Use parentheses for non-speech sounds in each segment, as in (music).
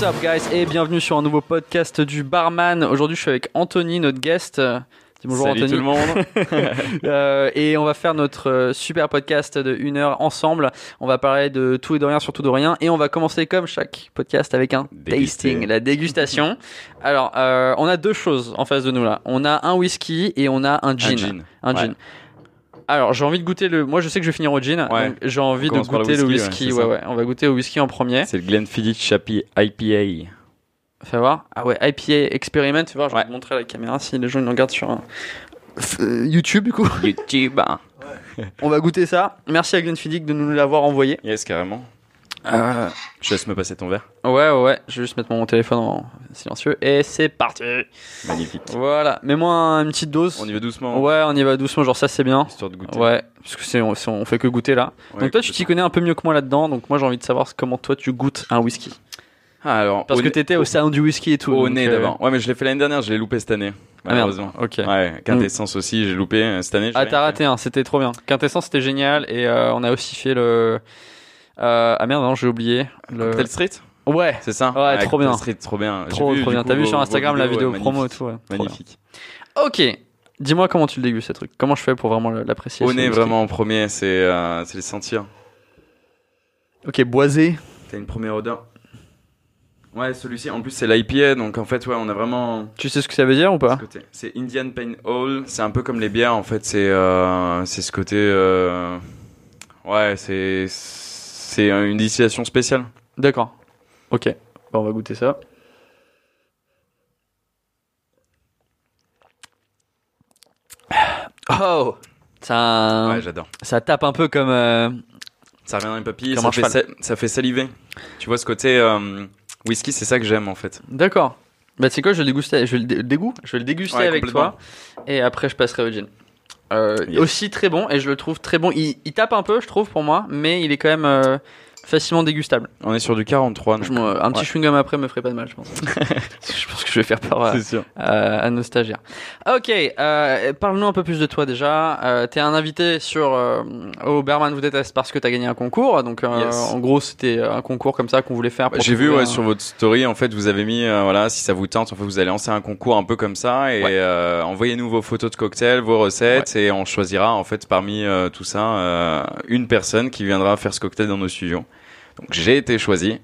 What's up guys et bienvenue sur un nouveau podcast du Barman. Aujourd'hui je suis avec Anthony, notre guest. Dis bonjour Salut Anthony. tout le monde. (laughs) (laughs) Euh, et on va faire notre euh, super podcast de une heure ensemble. On va parler de tout et de rien sur tout de rien. Et on va commencer comme chaque podcast avec un Déguster. tasting, la dégustation. Alors, euh, on a deux choses en face de nous là. On a un whisky et on a un gin. Un gin. Un Ouais. gin. Alors, j'ai envie de goûter le. Moi, je sais que je vais finir au gin. Ouais. donc j'ai envie On de commence par le goûter le whisky, whisky. ouais, Ouais, ouais, On va goûter au whisky en premier. C'est le Glenfiddich Chappie IPA. Fais voir. Ah ouais, IPA Experiment. Tu vois, je vais te montrer à la caméra si les gens ils nous regardent sur un... F- euh, YouTube du coup. YouTube. (laughs) On va goûter ça. Merci à Glenfiddich de nous l'avoir envoyé. Yes, carrément. Euh, Je laisse me passer ton verre. ouais, ouais, ouais. Je vais juste mettre mon téléphone en silencieux. Et c'est parti. Magnifique. Voilà. Mets-moi une petite dose. On y va doucement. Ouais, on y va doucement. Genre ça, c'est bien. Histoire de goûter. Ouais, parce que c'est on, fait que goûter là. Ouais, donc toi, tu t'y connais un peu mieux que moi là-dedans. Donc moi, j'ai envie de savoir comment toi tu goûtes un whisky. Ah, alors. Parce que t'étais au salon du whisky et tout. Au nez euh, d'abord. Ouais, mais je l'ai fait l'année dernière, je l'ai loupé cette année. Ah. Malheureusement. Ok. Ouais, quintessence aussi, j'ai loupé euh, cette année. Ah, t'as raté un, c'était trop bien. Quintessence, c'était génial. Et euh, on a aussi fait le. Euh, ah merde, non, j'ai oublié. Le... Cocktail Street Ouais, C'est ça Ouais, trop bien. Street, trop bien. Trop, vu, trop du bien. T'as vu sur Instagram la vidéo ouais, promo et tout. ouais. Magnifique. Ok. Dis-moi comment tu le dégustes, ce truc. Comment je fais pour vraiment l'apprécier Au nez, whisky vraiment en premier, c'est euh, c'est les sentir. Ok, boisé. T'as une première odeur. Ouais, celui-ci, en plus, c'est l'IPA, donc en fait, ouais, on a vraiment. Tu sais ce que ça veut dire ou pas. C'est Indian Pain Hall, c'est un peu comme les bières, en fait, c'est euh, c'est ce côté. euh, Ouais, c'est. C'est une distillation spéciale. D'accord. Ok. On va goûter ça. Oh ça, Ouais, j'adore. ça tape un peu comme. euh, Ça revient dans les papilles, Comme ça un fait, cheval. sa- ça fait saliver. Tu vois ce côté euh, whisky, c'est ça que j'aime en fait. D'accord. Bah, c'est quoi Je vais le déguster. Je vais le dé- dégoût. Je vais le déguster Ouais, avec complètement. toi. Et après, je passerai au gin. Euh, Yes. Aussi très bon. Et je le trouve très bon. Il, il tape un peu, je trouve, pour moi. Mais il est quand même euh, facilement dégustable. On est sur du 43, donc. Je un petit Ouais. chewing-gum après me ferait pas de mal, je pense. (laughs) je pense que je vais faire peur à, à- à nos stagiaires. Ok, euh, parle-nous un peu plus de toi déjà. Euh, T'es un invité sur euh, au Berman vous déteste parce que t'as gagné un concours. Donc euh, Yes. en gros c'était un concours comme ça qu'on voulait faire. J'ai vu trouver ouais, un- sur votre story, en fait, vous avez mis, voilà, si ça vous tente, en fait, vous allez lancer un concours un peu comme ça et Ouais. envoyez-nous vos photos de cocktails, vos recettes et on choisira en fait parmi tout ça une personne qui viendra faire ce cocktail dans nos studios. Donc j'ai été choisi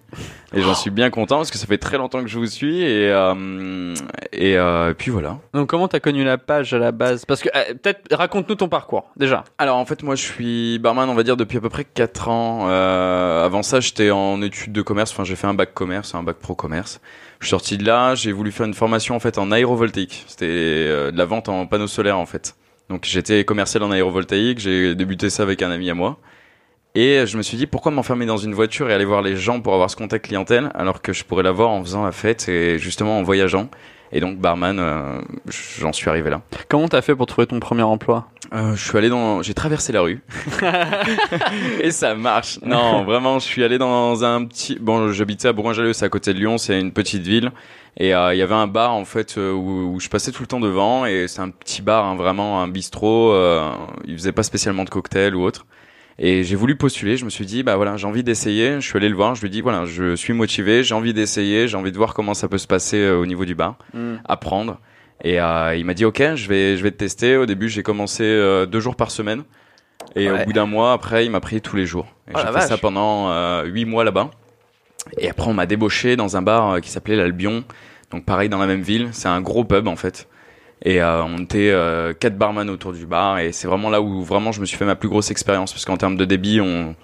et j'en suis bien content parce que ça fait très longtemps que je vous suis et euh, et, euh, et puis voilà. Donc comment t'as connu la page à la base? Parce que euh, peut-être raconte-nous ton parcours déjà. Alors en fait moi je suis barman on va dire depuis à peu près 4 ans. Euh, avant ça j'étais en études de commerce, enfin j'ai fait un bac commerce, un bac pro commerce. Je suis sorti de là, j'ai voulu faire une formation en fait en aérovoltaïque. C'était de la vente en panneaux solaires en fait. Donc j'étais commercial en aérovoltaïque, j'ai débuté ça avec un ami à moi. Et je me suis dit pourquoi m'enfermer dans une voiture et aller voir les gens pour avoir ce contact clientèle alors que je pourrais l'avoir en faisant la fête et justement en voyageant. Et donc barman, euh, j'en suis arrivé là. Comment t'as fait pour trouver ton premier emploi? Euh, je suis allé dans, j'ai traversé la rue (laughs) et ça marche. Non, vraiment, je suis allé dans un petit. Bon, j'habitais à Bourgoin-Jallieu, c'est à côté de Lyon, c'est une petite ville. Et euh, il y avait un bar en fait euh, où, où je passais tout le temps devant et c'est un petit bar, hein, vraiment un bistrot. Euh, il faisait pas spécialement de cocktail ou autre. Et j'ai voulu postuler. Je me suis dit bah voilà, j'ai envie d'essayer. Je suis allé le voir. Je lui ai dit voilà, je suis motivé, j'ai envie d'essayer, j'ai envie de voir comment ça peut se passer euh, au niveau du bar apprendre. Et euh, il m'a dit ok, je vais je vais te tester. Au début, j'ai commencé euh, deux jours par semaine. Et Ouais. au bout d'un mois, après, il m'a pris tous les jours. Et Oh j'ai fait ça pendant euh, huit mois là-bas. Et après, on m'a débauché dans un bar qui s'appelait l'Albion. Donc pareil, dans la même ville. C'est un gros pub en fait. Et euh, on était euh, quatre barman autour du bar. Et c'est vraiment là où vraiment je me suis fait ma plus grosse expérience. Parce qu'en termes de débit, on,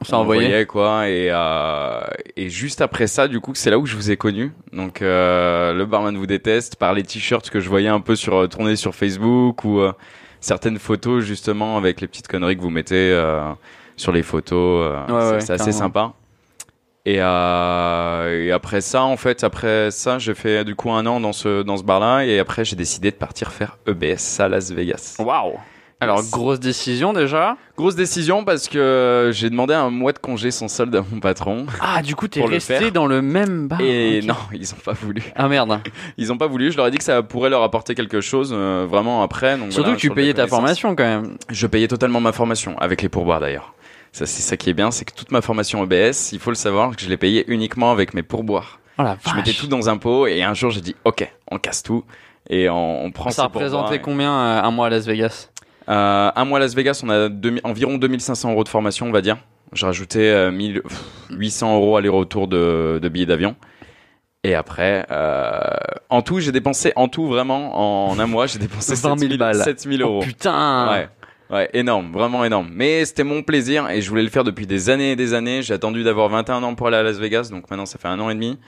On s'est envoyé. quoi et euh, et juste après ça du coup c'est là où je vous ai connu donc euh, le barman vous déteste par les t-shirts que je voyais un peu sur euh, tourner sur Facebook ou euh, certaines photos justement avec les petites conneries que vous mettez euh, sur les photos Ouais, c'est ouais, assez sympa et, euh, et après ça en fait après ça j'ai fait du coup un an dans ce dans ce bar là et après j'ai décidé de partir faire EBS à Las Vegas Waouh Alors grosse décision déjà. grosse décision parce que j'ai demandé un mois de congé sans solde à mon patron Ah du coup t'es le resté dans le même bar. Et non, ils ont pas voulu. Ah merde. (laughs) Ils ont pas voulu. Je leur ai dit que ça pourrait leur apporter quelque chose euh, vraiment après. Donc Surtout voilà, que tu sur payais ta formation quand même. Je payais totalement ma formation avec les pourboires d'ailleurs. Ça c'est ça qui est bien, c'est que toute ma formation EBS, il faut le savoir, que je l'ai payée uniquement avec mes pourboires. Oh la Je mettais tout dans un pot et un jour j'ai dit ok, on casse tout et on, on prend Ça représentait et- combien euh, un mois à Las Vegas? Euh, un mois à Las Vegas, on a 2000 environ 2500 euros de formation, on va dire. Je rajoutais euh, 1000 pff, 800 euros aller-retour de, de billets d'avion. Et après, euh, en tout, j'ai dépensé, en tout vraiment, en un mois, j'ai dépensé 20 000 7000 balles. 7000 euros. Oh putain Ouais. Ouais, énorme, vraiment énorme. Mais c'était mon plaisir et je voulais le faire depuis des années et des années. J'ai attendu d'avoir 21 ans pour aller à Las Vegas, donc maintenant ça fait un an et demi.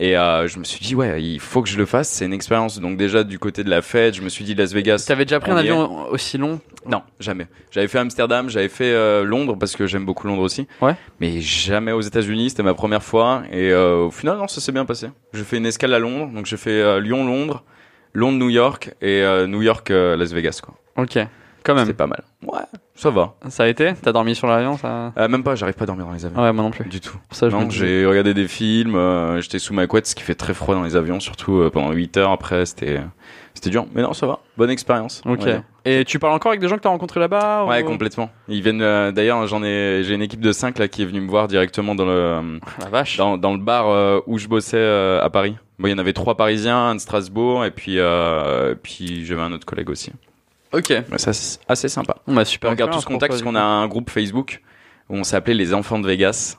Et euh, je me suis dit, ouais, il faut que je le fasse. C'est une expérience. Donc déjà du côté de la fête, je me suis dit Las Vegas. T'avais déjà pris un avion aussi long? Non, jamais. J'avais fait Amsterdam, j'avais fait euh, Londres parce que j'aime beaucoup Londres aussi. Ouais. Mais jamais aux États-Unis, c'était ma première fois. Et euh, au final, non, ça s'est bien passé. J'ai fait une escale à Londres, donc j'ai fait euh, Lyon-Londres, Londres-New York et euh, New York-Las Vegas. Quoi. Ok, quand même. C'était pas mal. Ouais, ça va. Ça a été? T'as dormi sur l'avion ça... Euh, même pas, j'arrive pas à dormir dans les avions. Ouais, moi non plus. Du tout. Ça, je Non, j'ai regardé des films, euh, j'étais sous ma couette, ce qui fait très froid dans les avions, surtout euh, pendant 8 heures après, c'était c'était dur. Mais non, ça va. Bonne expérience. Ok. Et tu parles encore avec des gens que t'as rencontrés là-bas Ouais, ou- complètement. Ils viennent. euh, D'ailleurs, j'en ai. J'ai une équipe de 5 là qui est venue me voir directement dans le euh, La vache. dans, dans le bar euh, où je bossais à Paris. Bon, il y en avait trois Parisiens, un de Strasbourg, et puis puis j'avais un autre collègue aussi. Ok. Ouais, ça c'est assez sympa. Bon, bah super. on garde tous expérience contact parce qu'on a un groupe Facebook où on s'appelait les Enfants de Vegas.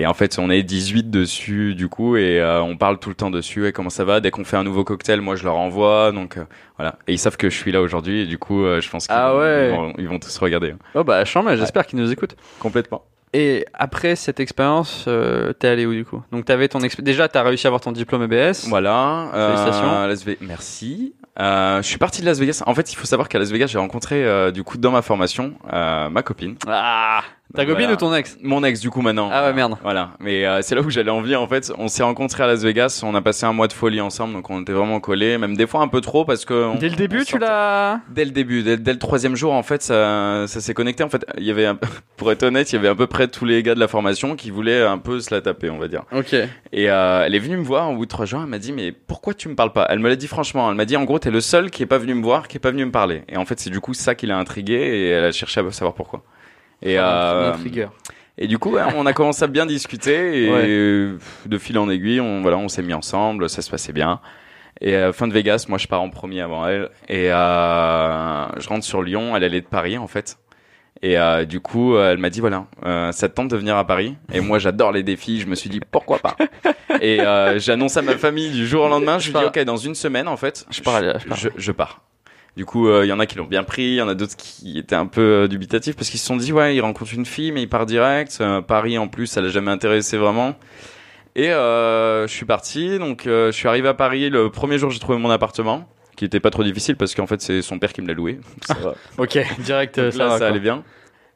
Et en fait, on est 18 dessus du coup et euh, on parle tout le temps dessus. Et comment ça va? Dès qu'on fait un nouveau cocktail, moi je leur envoie. Donc euh, voilà. Et ils savent que je suis là aujourd'hui et du coup, euh, je pense qu'ils Ah vont- ouais. ils, vont, ils vont tous regarder hein. Oh bah chambé, j'espère qu'ils nous écoutent. complètement. Et après cette expérience, euh, t'es allé où du coup? Donc t'avais ton déjà t'as réussi à avoir ton diplôme EBS. Voilà. euh, Félicitations. Ve- Merci. Euh, je suis parti de Las Vegas. En fait, il faut savoir qu'à Las Vegas, j'ai rencontré euh, du coup dans ma formation euh, ma copine, Ah Ta copine voilà. ou ton ex? Mon ex du coup maintenant. Ah ouais, merde. Voilà. Mais euh, c'est là où j'allais en venir en fait. On s'est rencontrés à Las Vegas. On a passé un mois de folie ensemble, donc on était vraiment collés. Même des fois un peu trop parce que. on- Dès le début tu l'as. Dès le début, dès, dès le troisième jour, en fait, ça, ça s'est connecté. En fait, il y avait, un- (laughs) pour être honnête, il y avait à peu près tous les gars de la formation qui voulaient un peu se la taper, on va dire. Ok. Et euh, elle est venue me voir au bout de trois jours. Elle m'a dit mais pourquoi tu me parles pas? Elle me l'a dit franchement. Elle m'a dit en gros t'es le seul qui est pas venu me voir, qui est pas venu me parler. Et en fait c'est du coup ça qui l'a intrigué et elle a cherché à savoir pourquoi. Et euh, Intrigueur. et du coup on a commencé à bien discuter et Ouais. euh, de fil en aiguille on voilà on s'est mis ensemble, ça se passait bien. Et euh, fin de Vegas, moi je pars en premier avant elle et euh, je rentre sur Lyon. Elle allait de Paris en fait. Et euh, du coup, euh, elle m'a dit voilà, euh, ça te tente de venir à Paris? Et moi, j'adore les défis. Je me suis dit pourquoi pas? et euh, j'annonce à ma famille du jour au lendemain. Je lui dis ok, dans une semaine en fait, Je pars, je pars. je, je pars. Du coup, euh, il y en a qui l'ont bien pris, il y en a d'autres qui étaient un peu euh, dubitatifs parce qu'ils se sont dit ouais, il rencontre une fille mais il part direct. Euh, Paris en plus, ça l'a jamais intéressé vraiment. Et je suis parti, donc je suis arrivé à Paris. Le premier jour, j'ai trouvé mon appartement, qui était pas trop difficile parce qu'en fait c'est son père qui me l'a loué. (laughs) Ça va. (laughs) Ok. Direct Donc ça là, va. ça allait bien.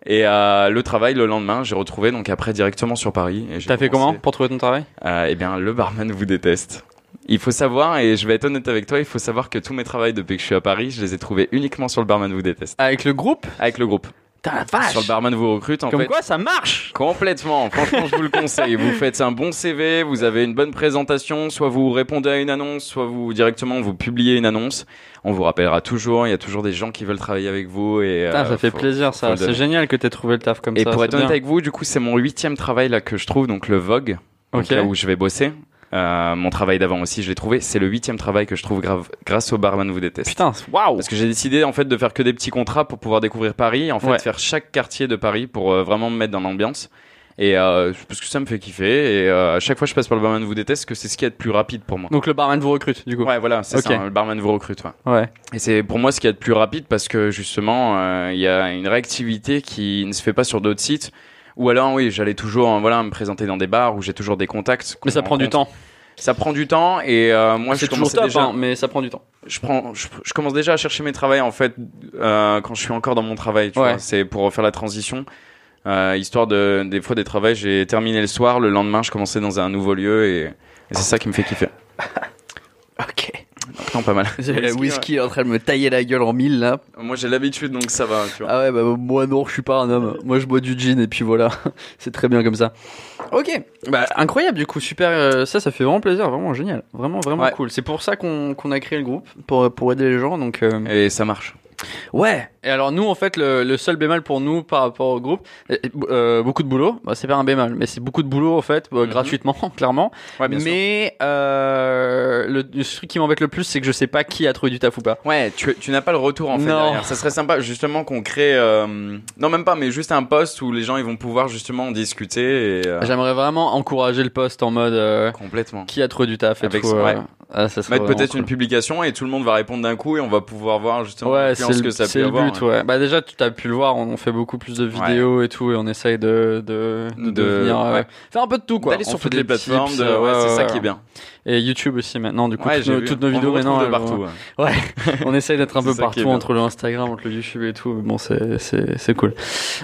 Et euh, le travail le lendemain, j'ai retrouvé donc après directement sur Paris. T'as fait comment pour trouver ton travail? Euh, Eh bien, le barman vous déteste. Il faut savoir, et je vais être honnête avec toi, il faut savoir que tous mes travaux depuis que je suis à Paris, je les ai trouvés uniquement sur le barman vous déteste. Avec le groupe? Avec le groupe. T'as la vache Sur le barman vous recrute, en Comme fait. quoi ça marche Complètement. Franchement, je vous le conseille. Vous faites un bon CV, vous avez une bonne présentation, soit vous répondez à une annonce, soit vous directement vous publiez une annonce. On vous rappellera toujours. Il y a toujours des gens qui veulent travailler avec vous et Putain, euh, ça fait faut- plaisir ça. C'est génial que t'aies trouvé le taf comme Et ça. pour être honnête bien. avec vous, du coup, c'est mon huitième travail là que je trouve, donc le Vogue, donc Ok. là où je vais bosser. Euh, mon travail d'avant aussi, je l'ai trouvé. C'est le huitième travail que je trouve grave grâce au barman vous déteste. Putain, waouh Parce que j'ai décidé en fait de faire que des petits contrats pour pouvoir découvrir Paris, en fait Ouais. faire chaque quartier de Paris pour euh, vraiment me mettre dans l'ambiance. Et euh, parce que ça me fait kiffer. Et euh, à chaque fois que je passe par le barman vous déteste, que c'est ce qui est le plus rapide pour moi. Donc le barman vous recrute du coup. Ouais, voilà, c'est Ok. ça. hein, Le barman vous recrute. Ouais. Ouais. Et c'est pour moi ce qui est le plus rapide parce que justement, euh, il y a une réactivité qui ne se fait pas sur d'autres sites. Ou alors, oui, j'allais toujours, euh, voilà, me présenter dans des bars où j'ai toujours des contacts. Mais ça prend du temps. Ça prend du temps et euh, moi, je top, déjà. hein, mais ça prend du temps. Je prends, je, je commence déjà à chercher mes travails en fait euh, quand je suis encore dans mon travail. Ouais. c'est pour faire la transition. Euh, histoire de des fois des travails, j'ai terminé le soir, le lendemain, je commençais dans un nouveau lieu et, et c'est ça qui me fait kiffer. (laughs) Ok. Non, pas mal. J'ai le whisky est en train de me tailler la gueule en mille là. Moi, j'ai l'habitude, donc ça va. Tu vois. Ah ouais, bah moi non, je suis pas un homme. Moi je bois du gin et puis voilà. (laughs) C'est très bien comme ça. Ok. Bah incroyable du coup, super. euh, ça, ça fait vraiment plaisir, vraiment génial. Vraiment, vraiment Ouais. cool. C'est pour ça qu'on qu'on a créé le groupe, pour, pour aider les gens. Donc euh, Et ça marche. ouais. Et alors nous, en fait, le, le seul bémol pour nous par rapport au groupe, euh, euh, beaucoup de boulot. Bah, c'est pas un bémol, mais c'est beaucoup de boulot en fait, euh, Mhm. gratuitement, (laughs) clairement. Ouais, bien sûr. mais euh, le, le truc qui m'embête le plus, c'est que je sais pas qui a trouvé du taf ou pas. Ouais, tu, tu n'as pas le retour en fait Non. derrière. Ça serait sympa justement qu'on crée, euh, non même pas, mais juste un poste où les gens ils vont pouvoir justement discuter et euh, J'aimerais vraiment encourager le poste en mode euh, complètement. qui a trouvé du taf et Avec- tout. ouais. ah, ça Mettre peut-être cool. une publication et tout le monde va répondre d'un coup et on va pouvoir voir justement Ouais, c'est que ça peut le avoir. But, ouais. Bah déjà, tu as pu le voir, on, on fait beaucoup plus de vidéos et tout, et on essaye de de, de, euh, ouais. faire un peu de tout quoi. D'aller sur toutes les plateformes, euh, c'est ça ouais, qui est bien. Et YouTube aussi maintenant, du coup, toutes, nos, toutes nos On vidéos maintenant, elles vont- partout. ouais. (laughs) on essaye d'être un peu partout entre le Instagram, entre le YouTube et tout. mais Bon, c'est c'est c'est cool.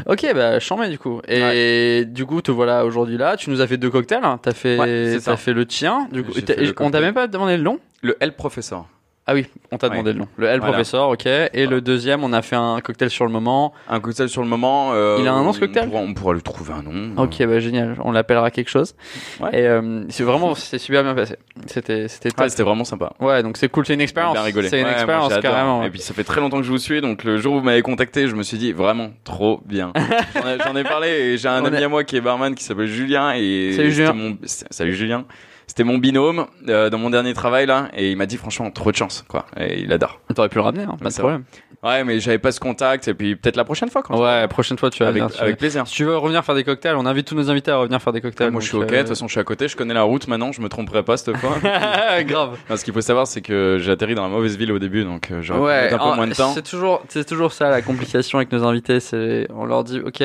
Ok, bah mets du coup. Et du coup, te voilà aujourd'hui là. Tu nous as fait deux cocktails. hein. T'as fait t'as fait le tien. Du coup, on t'a même pas demandé le nom? Le L professeur. Ah oui, on t'a Ouais. demandé le nom. Le L Voilà. professeur, ok. Et le deuxième, on a fait un cocktail sur le moment. Un cocktail sur le moment. euh, Il a un nom, ce on cocktail pourra- On pourra lui trouver un nom. Ok, bah génial. On l'appellera quelque chose. Ouais. Et euh, c'est vraiment, c'est super bien passé. C'était, c'était. Ouais, c'était vraiment sympa. Ouais, donc c'est cool. C'est une On a expérience. bien rigolé. C'est une Ouais, expérience carrément. Et puis ça fait très longtemps que je vous suis, donc le jour où vous m'avez contacté, je me suis dit vraiment trop bien. (laughs) J'en ai, parlé et j'ai un On ami est- à moi qui est barman qui s'appelle Julien et Salut, Julien. mon- salut Julien. C'était mon binôme euh, dans mon dernier travail là et il m'a dit franchement trop de chance quoi et il adore. T'aurais pu le ramener, hein, pas de problème. Ouais mais j'avais pas ce contact et puis peut-être la prochaine fois quand Ouais, prochaine fois tu vas avec, venir. tu- avec plaisir. Si tu veux revenir faire des cocktails, on invite tous nos invités à revenir faire des cocktails. Ouais, moi je suis ok, de euh, toute façon je suis à côté, je connais la route maintenant, je me tromperai pas cette fois. (laughs) Grave. Non, ce qu'il faut savoir c'est que j'ai atterri dans la mauvaise ville au début donc euh, j'aurais Ouais, un peu en- moins de temps. c'est toujours, c'est toujours ça la complication avec nos invités. C'est, on leur dit, ok,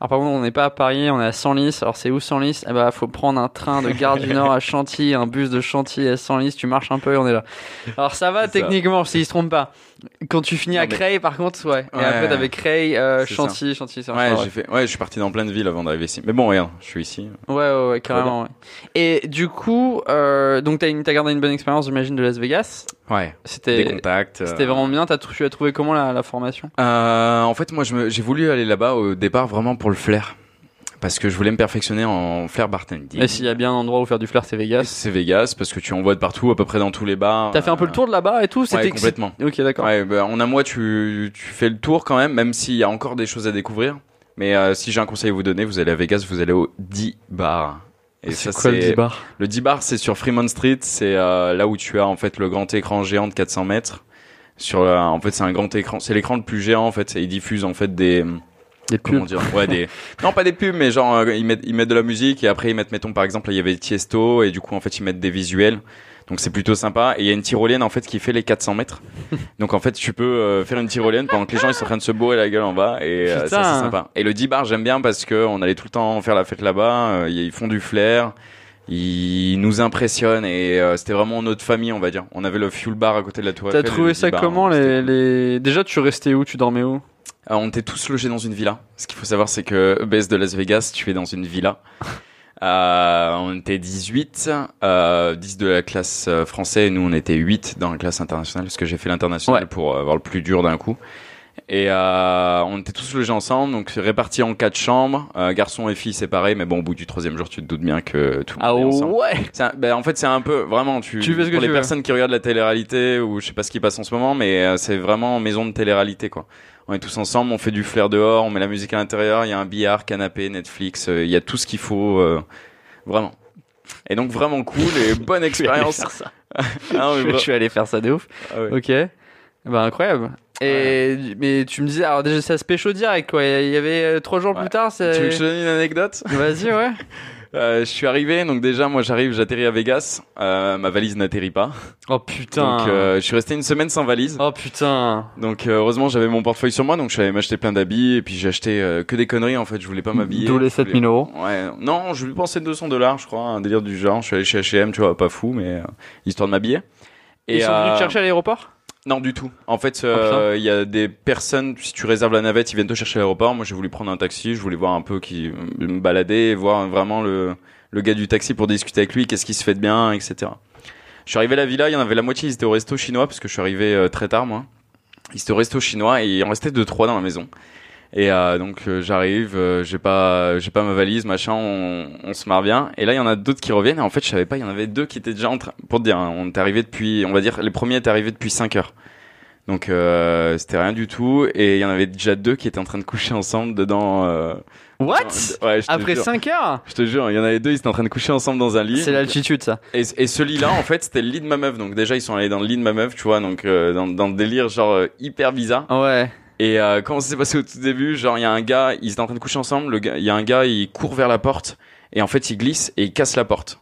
alors par contre on n'est pas à Paris, on est à Senlis. Alors c'est où Senlis? Eh ben, faut prendre un train de Gare du Nord à Chantilly, un bus de Chantilly à Senlis. Tu marches un peu et on est là. Alors ça va ça. techniquement, s'ils se trompent pas. Quand tu finis Non, à mais- Creil, par contre, ouais. Et Ouais. après t'avais Creil, euh, Chantilly, Chantilly, c'est Ouais, j'ai fait ouais, je suis parti dans plein de villes avant d'arriver ici. Mais bon, regarde, je suis ici. Ouais, ouais, ouais, carrément. Ouais. Et du coup, euh, donc t'as, une, t'as gardé une bonne expérience, j'imagine, de Las Vegas? Ouais. Des C'était, contacts. euh. c'était vraiment bien. T'as, tu as trouvé comment la, la formation? Euh, en fait, moi, j'ai voulu aller là-bas au départ vraiment pour le flair. Parce que je voulais me perfectionner en flair bartending. Et s'il y a bien un endroit où faire du flair, c'est Vegas. C'est Vegas, parce que tu en vois de partout, à peu près dans tous les bars. T'as fait un peu le tour de là-bas et tout Ouais, C'était complètement. Ok, d'accord. Ouais, bah, en un mois, tu, tu fais le tour quand même, même s'il y a encore des choses à découvrir. Mais euh, si j'ai un conseil à vous donner, vous allez à Vegas, vous allez au 10 bar. Et c'est ça, quoi le c'est- 10 bar Le 10 bar, c'est sur Fremont Street. C'est euh, là où tu as en fait le grand écran géant de 400 mètres. Sur, euh, en fait, c'est un grand écran. C'est l'écran le plus géant en fait. Et il diffuse en fait des Des comment pubs. dire Ouais, des (laughs) non pas des pubs, mais genre euh, ils mettent ils mettent de la musique et après ils mettent mettons par exemple là, il y avait Tiesto et du coup en fait ils mettent des visuels. Donc c'est plutôt sympa. Et il y a une tyrolienne en fait qui fait les 400 mètres. (laughs) Donc en fait tu peux euh, faire une tyrolienne pendant que les gens ils sont en train de se bourrer la gueule en bas et euh, ça c'est sympa. Et le 10 bar j'aime bien parce que on allait tout le temps faire la fête là-bas. euh, ils font du flair. Ils nous impressionnent et c'était vraiment notre famille on va dire. On avait le fuel bar à côté de la tour T'as trouvé ça 10 bar, comment hein, les, les... Déjà, tu restais où? Tu dormais où? On était tous logés dans une villa. Ce qu'il faut savoir, c'est que EBS de Las Vegas, tu es dans une villa. (laughs) Euh, on était 18, euh, 10 de la classe euh, français, et nous on était 8 dans la classe internationale, parce que j'ai fait l'international Ouais. pour euh, avoir le plus dur d'un coup. Et euh, on était tous logés ensemble, donc répartis en quatre chambres, euh, garçons et filles séparés, mais bon, au bout du troisième jour, tu te doutes bien que tout le Ah monde est ensemble. ouais un- ben, en fait, c'est un peu vraiment tu, Tu fais ce que pour les tu veux. personnes qui regardent la télé-réalité ou je sais pas ce qui passe en ce moment, mais euh, c'est vraiment maison de télé-réalité quoi. On est tous ensemble, on fait du flair dehors, on met la musique à l'intérieur, il y a un billard, canapé, Netflix, euh, il y a tout ce qu'il faut euh, vraiment. Et donc vraiment cool et (laughs) bonne expérience. faire ça. (laughs) Ah, je, vra- suis allé faire ça de ouf. ah ouais. Ok. Bah incroyable. Et mais tu me disais alors déjà ça se pécho direct quoi. Il y avait euh, trois jours Ouais. plus tard. Tu veux que je te donne une anecdote? Vas-y ouais. (laughs) Euh, Je suis arrivé, donc déjà moi j'arrive, j'atterris à Vegas, euh, ma valise n'atterrit pas, Oh putain. donc euh, je suis resté une semaine sans valise. Oh putain. Donc euh, heureusement j'avais mon portefeuille sur moi donc je suis allé m'acheter plein d'habits et puis j'ai acheté euh, que des conneries en fait je voulais pas m'habiller. D'où les Je voulais- 7000 euros. Ouais non je lui pensais 200 dollars je crois un délire du genre je suis allé chez H&M tu vois pas fou mais euh, histoire de m'habiller. Ils sont venus euh, te chercher à l'aéroport? Non du tout. En fait euh, il y a des personnes si tu réserves la navette ils viennent te chercher à l'aéroport. Moi j'ai voulu prendre un taxi je voulais voir un peu qui me balader et voir vraiment le le gars du taxi pour discuter avec lui qu'est-ce qui se fait de bien etc. Je suis arrivé à la villa il y en avait la moitié ils étaient au resto chinois parce que je suis arrivé euh, très tard moi. Ils étaient au resto chinois et il en restait deux trois dans la maison. Et euh, donc euh, j'arrive, euh, j'ai pas, j'ai pas ma valise, machin, on, on se marre bien. Et là il y en a d'autres qui reviennent. Et en fait je savais pas, il y en avait deux qui étaient déjà en train. Pour te dire, hein, on est arrivé depuis, on va dire, les premiers étaient arrivés depuis 5 heures. Donc c'était rien du tout. Et il y en avait déjà deux qui étaient en train de coucher ensemble dedans. What? ouais, Après jure. 5 heures? Je te jure, il y en avait deux, ils étaient en train de coucher ensemble dans un lit. C'est l'altitude, ça. Et, et ce lit-là, en fait, c'était le lit de ma meuf. Donc déjà, ils sont allés dans le lit de ma meuf, tu vois, donc dans, dans le délire genre hyper bizarre. Ouais. Et euh, comment ça s'est passé au tout début? Genre, il y a un gars, ils étaient en train de coucher ensemble. Le gars, il y a un gars, il court vers la porte et en fait, il glisse et il casse la porte.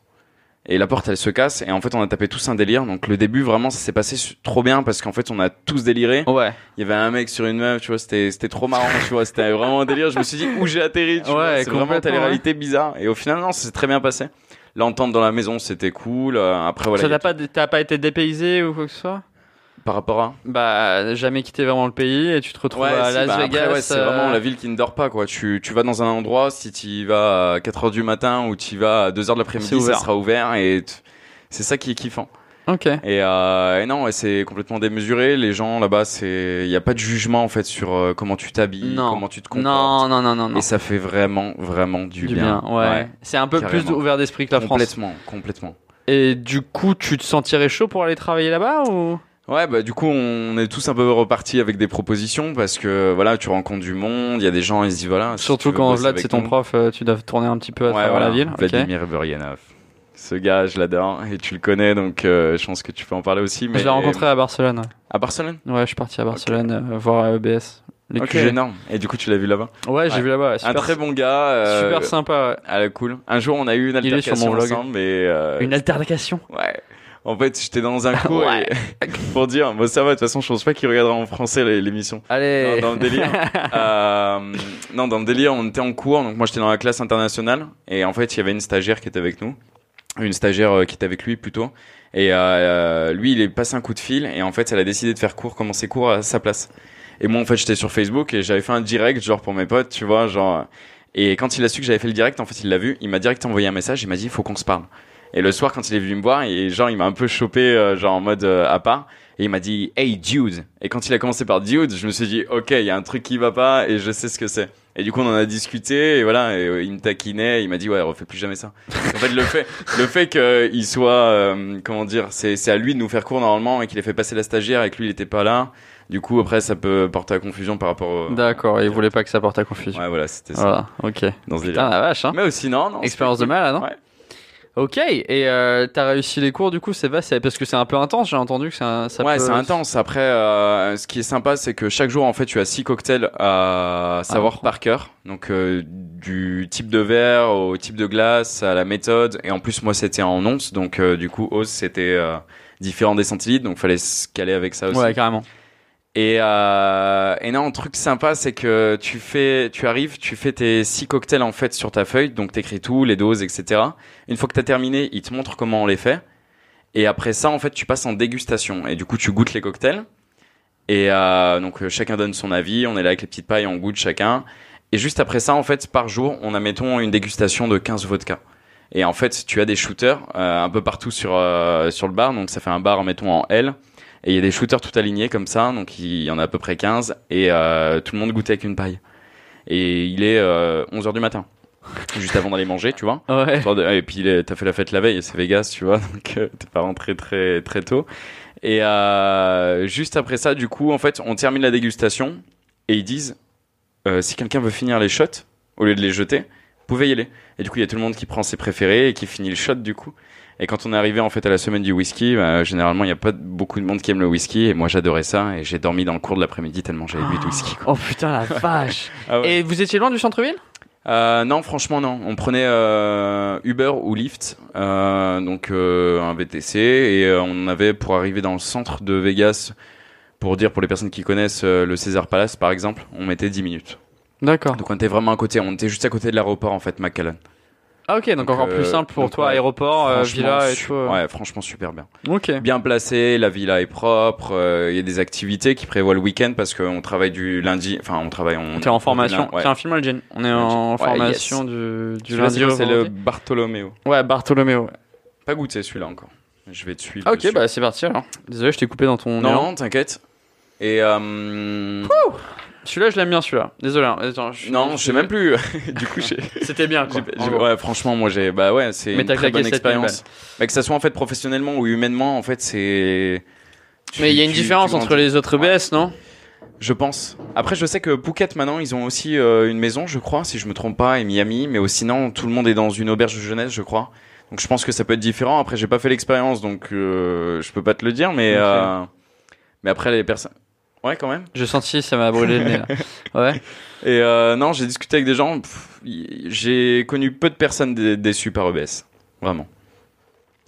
Et la porte, elle se casse et en fait, on a tapé tous un délire. Donc le début, vraiment, ça s'est passé trop bien parce qu'en fait, on a tous déliré. Ouais. Il y avait un mec sur une meuf, tu vois, c'était c'était trop marrant, tu vois, c'était vraiment un délire. Je me suis dit où j'ai atterri, tu Ouais, c'est vraiment complètement, telle réalité bizarre. Et au final, non, ça s'est très bien passé. L'entente dans la maison, c'était cool. Euh, Après, voilà. ça t'a pas, t'as pas été dépaysé ou quoi que ce soit? Par rapport à. Bah, jamais quitté vraiment le pays et tu te retrouves à si, Las bah, Vegas. ouais, c'est euh, vraiment la ville qui ne dort pas, quoi. Tu, tu vas dans un endroit, si tu y vas à 4 heures du matin ou tu y vas à 2 heures de C'est l'après-midi, ça sera ouvert et t- c'est ça qui est kiffant. Ok. Et, euh, et non, c'est complètement démesuré. Les gens là-bas, c'est, il y a pas de jugement en fait sur euh, comment tu t'habilles, comment tu te comportes. Non, non, non, non, non. Et ça fait vraiment, vraiment du, Du bien, ouais. C'est un peu plus ouvert d'esprit que la France. complètement, complètement. Et du coup, tu te sentirais chaud pour aller travailler là-bas ou? Ouais, bah du coup, on est tous un peu repartis avec des propositions parce que voilà, tu rencontres du monde, il y a des gens, ils se disent voilà. si Surtout veux quand Vlad c'est ton prof, euh, tu dois tourner un petit peu à Ouais, travers voilà. la ville. Vladimir Buryanov. Ce gars, je l'adore et tu le connais, donc euh, je pense que tu peux en parler aussi. Mais Je l'ai rencontré à Barcelone. à Barcelone? Ouais, je suis parti à Barcelone euh, voir euh, EBS. Les Ok, QG. énorme. Et du coup, tu l'as vu là-bas? Ouais, j'ai vu là-bas. ouais, Un Super, très bon gars. euh, super sympa. ouais. Ah, cool. Un jour, on a eu une Il est sur altercation mon vlog. ensemble, et euh, Une altercation? ouais. En fait, j'étais dans un (laughs) cours Ouais. et (laughs) pour dire, bon ça va. De toute façon, je pense pas qu'il regardera en français l'émission. Allez. Dans, dans le délire. (laughs) euh, non, dans le délire, on était en cours. Donc moi, j'étais dans la classe internationale et en fait, il y avait une stagiaire qui était avec nous, une stagiaire euh, qui était avec lui plutôt. Et euh, euh, lui, il est passé un coup de fil et en fait, elle a décidé de faire cours, commencer cours à sa place. Et moi, en fait, j'étais sur Facebook et j'avais fait un direct, genre pour mes potes, tu vois, genre. Et quand il a su que j'avais fait le direct, en fait, il l'a vu. Il m'a direct envoyé un message. Il m'a dit, il faut qu'on se parle. Et le soir, quand il est venu me voir, et genre, il m'a un peu chopé, euh, genre en mode euh, à part. Et il m'a dit, hey dude. Et quand il a commencé par dude, je me suis dit, ok, il y a un truc qui va pas et je sais ce que c'est. Et du coup, on en a discuté et voilà, et, euh, il me taquinait. Il m'a dit, ouais, refais plus jamais ça. en fait, le fait, le fait qu'il soit, euh, comment dire, c'est, c'est à lui de nous faire cours normalement et qu'il ait fait passer la stagiaire et que lui, il était pas là. Du coup, après, ça peut porter à confusion par rapport au. D'accord, il voulait pas que ça porte à confusion. Ouais, voilà, c'était ça. Voilà, ok. Dans ce Putain, la vache, hein. Mais aussi, non, non. Expérience de c'était malade, hein. Ouais. Ok, et euh, t'as réussi les cours du coup, c'est- parce que c'est un peu intense, j'ai entendu que c'est un- ça ouais, peut- c'est intense. Après, euh, ce qui est sympa, c'est que chaque jour, en fait, tu as six cocktails à savoir Ah. par cœur. Donc, euh, du type de verre au type de glace, à la méthode. Et en plus, moi, c'était en onces. Donc, euh, du coup, ose, c'était euh, différent des centilitres. Donc, fallait se caler avec ça aussi. Ouais, carrément. Et, euh, et non, un truc sympa, c'est que tu fais, tu arrives, tu fais tes six cocktails en fait sur ta feuille, donc t'écris tout, les doses, etc. Une fois que t'as terminé, il te montre comment on les fait. Et après ça, en fait, tu passes en dégustation. Et du coup, tu goûtes les cocktails. Et euh, donc euh, chacun donne son avis. On est là avec les petites pailles, on goûte chacun. Et juste après ça, en fait, par jour, on a mettons une dégustation de 15 vodka. Et en fait, tu as des shooters euh, un peu partout sur euh, sur le bar. Donc ça fait un bar, mettons en L. Et il y a des shooters tout alignés comme ça, donc il y en a à peu près 15, et euh, tout le monde goûte avec une paille. Et il est euh, 11h du matin, (laughs) juste avant d'aller manger, tu vois. Ouais. Et puis t'as fait la fête la veille, c'est Vegas, tu vois, (laughs) donc euh, t'es pas rentré très très tôt. Et euh, juste après ça, du coup, en fait, on termine la dégustation, et ils disent, euh, si quelqu'un veut finir les shots, au lieu de les jeter, vous pouvez y aller. Et du coup, il y a tout le monde qui prend ses préférés et qui finit le shot, du coup. Et quand on est arrivé en fait à la semaine du whisky, bah, généralement il n'y a pas beaucoup de monde qui aime le whisky et moi j'adorais ça et j'ai dormi dans le cours de l'après-midi tellement j'avais bu de whisky. Quoi. Oh putain la (laughs) vache. Ah ouais. Et vous étiez loin du centre-ville? Euh, non, franchement non. On prenait euh, Uber ou Lyft, euh, donc un VTC et on avait pour arriver dans le centre de Vegas, pour dire pour les personnes qui connaissent le César Palace par exemple, on mettait 10 minutes. D'accord. Donc on était vraiment à côté, on était juste à côté de l'aéroport en fait, McAllen. Ah ok, donc, Donc, encore euh, plus simple pour donc, toi, ouais, aéroport, euh, villa et tout. euh. Ouais, franchement super bien. Ok. bien placé, la villa est propre, euh, il y a des activités qui prévoient le week-end parce qu'on travaille du lundi, enfin on travaille on T'es en formation. Ouais. Tiens, filme le Jen. On est Ouais, en ouais, formation du, lundi c'est C'est le. Bartolomeo. Ouais, Bartholoméo. Pas goûté celui-là encore. Je vais te suivre. Ah, ok, dessus. bah c'est parti alors. Désolé, je t'ai coupé dans ton. non, t'inquiète. Et euh... Celui-là, je l'aime bien celui-là. Désolé. hein. Attends, je- non, je sais même plus. (laughs) du coup. C'était bien quoi. ouais, franchement, moi j'ai. Bah ouais, c'est Mais une très bonne 7000 expérience. Bah, que ça soit en fait professionnellement ou humainement, en fait, c'est. Mais il y a une différence tu entre les autres EBS, non? Je pense. Après, je sais que Phuket, maintenant, ils ont aussi euh, une maison, je crois, si je me trompe pas, et Miami. Mais aussi, sinon, tout le monde est dans une auberge de jeunesse, je crois. Donc, je pense que ça peut être différent. Après, j'ai pas fait l'expérience, donc euh, je peux pas te le dire. Mais, euh, mais après, les personnes. Ouais, quand même. J'ai senti, ça m'a brûlé le nez. Là. (laughs) Ouais. Et euh, non, j'ai discuté avec des gens. J'ai connu peu de personnes dé- déçues par EBS. Vraiment.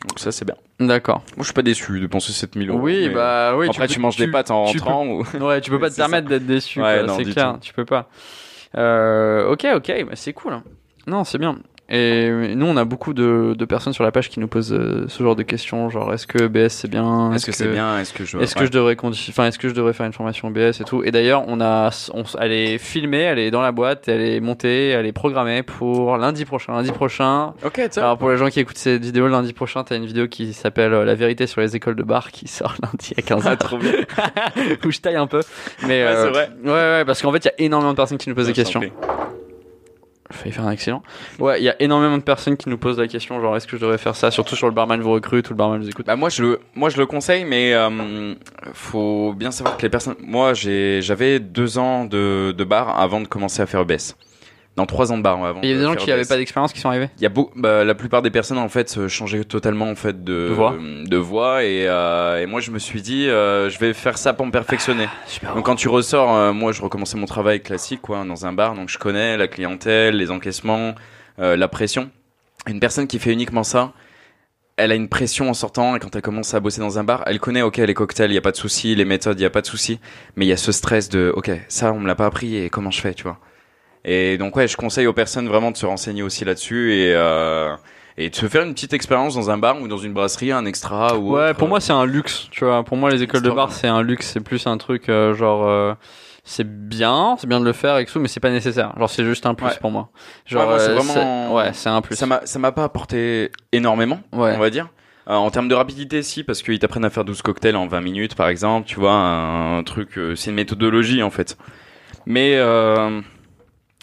Donc, ça, c'est bien. D'accord. Moi, je suis pas déçu de dépenser 7000 euros. Oui, bah oui. Après, tu, peux- manges des pâtes en tu rentrant ou. Ouais, tu peux (laughs) pas te permettre d'être déçu. Ouais, c'est clair, tout. tu peux pas. Euh, ok, ok, bah, c'est cool. Non, c'est bien. Et nous, on a beaucoup de, de personnes sur la page qui nous posent euh, ce genre de questions, genre est-ce que EBS c'est bien? Est-ce que c'est bien? Est-ce que je. Est-ce que ouais. je devrais conti- enfin est-ce que je devrais faire une formation EBS et tout? Et d'ailleurs, on a on, elle est filmée, elle est dans la boîte, elle est montée, elle est programmée pour lundi prochain. Lundi prochain. Ok. Alors pour les gens qui écoutent cette vidéo, lundi prochain, t'as une vidéo qui s'appelle euh, La vérité sur les écoles de bar qui sort (laughs) lundi à 15h. Ah, (laughs) où je taille un peu. Mais Ouais, euh, c'est vrai. Ouais, ouais, parce qu'en fait, il y a énormément de personnes qui nous posent des questions. Failli faire un excellent. Ouais, il y a énormément de personnes qui nous posent la question, genre est-ce que je devrais faire ça, surtout sur le barman vous recrute ou le barman vous écoute? Bah moi je le moi je le conseille mais euh, faut bien savoir que les personnes moi j'ai j'avais deux ans de, de bar avant de commencer à faire EBS. Dans trois ans de bar avant. Il y a de des gens qui n'avaient pas d'expérience qui sont arrivés? Il y a beau, bah, la plupart des personnes en fait changeaient totalement en fait de, De voix. de voix et, euh, et moi je me suis dit euh, je vais faire ça pour me perfectionner. Super. Donc quand tu ressors, euh, moi je recommençais mon travail classique quoi dans un bar donc je connais la clientèle, les encaissements, euh, la pression. Une personne qui fait uniquement ça, elle a une pression en sortant et quand elle commence à bosser dans un bar, elle connaît ok les cocktails, il y a pas de souci, les méthodes, il y a pas de souci, mais il y a ce stress de ok ça on me l'a pas appris et comment je fais tu vois? Et donc ouais je conseille aux personnes vraiment de se renseigner aussi là-dessus et euh, et de se faire une petite expérience dans un bar ou dans une brasserie, un extra ou Ouais, autre. pour moi c'est un luxe, tu vois. Pour moi les écoles de bar c'est un luxe, c'est plus un truc euh, genre euh, c'est bien, c'est bien de le faire et tout, mais c'est pas nécessaire. Genre c'est juste un plus Ouais. pour moi. Genre Ouais, moi, c'est euh, vraiment- ouais, c'est un plus. Ça m'a ça m'a pas apporté énormément, Ouais. on va dire. Euh, en termes de rapidité, si, parce qu'ils t'apprennent à faire 12 cocktails en 20 minutes, par exemple, tu vois, un, truc, euh, c'est une méthodologie, en fait. Mais euh,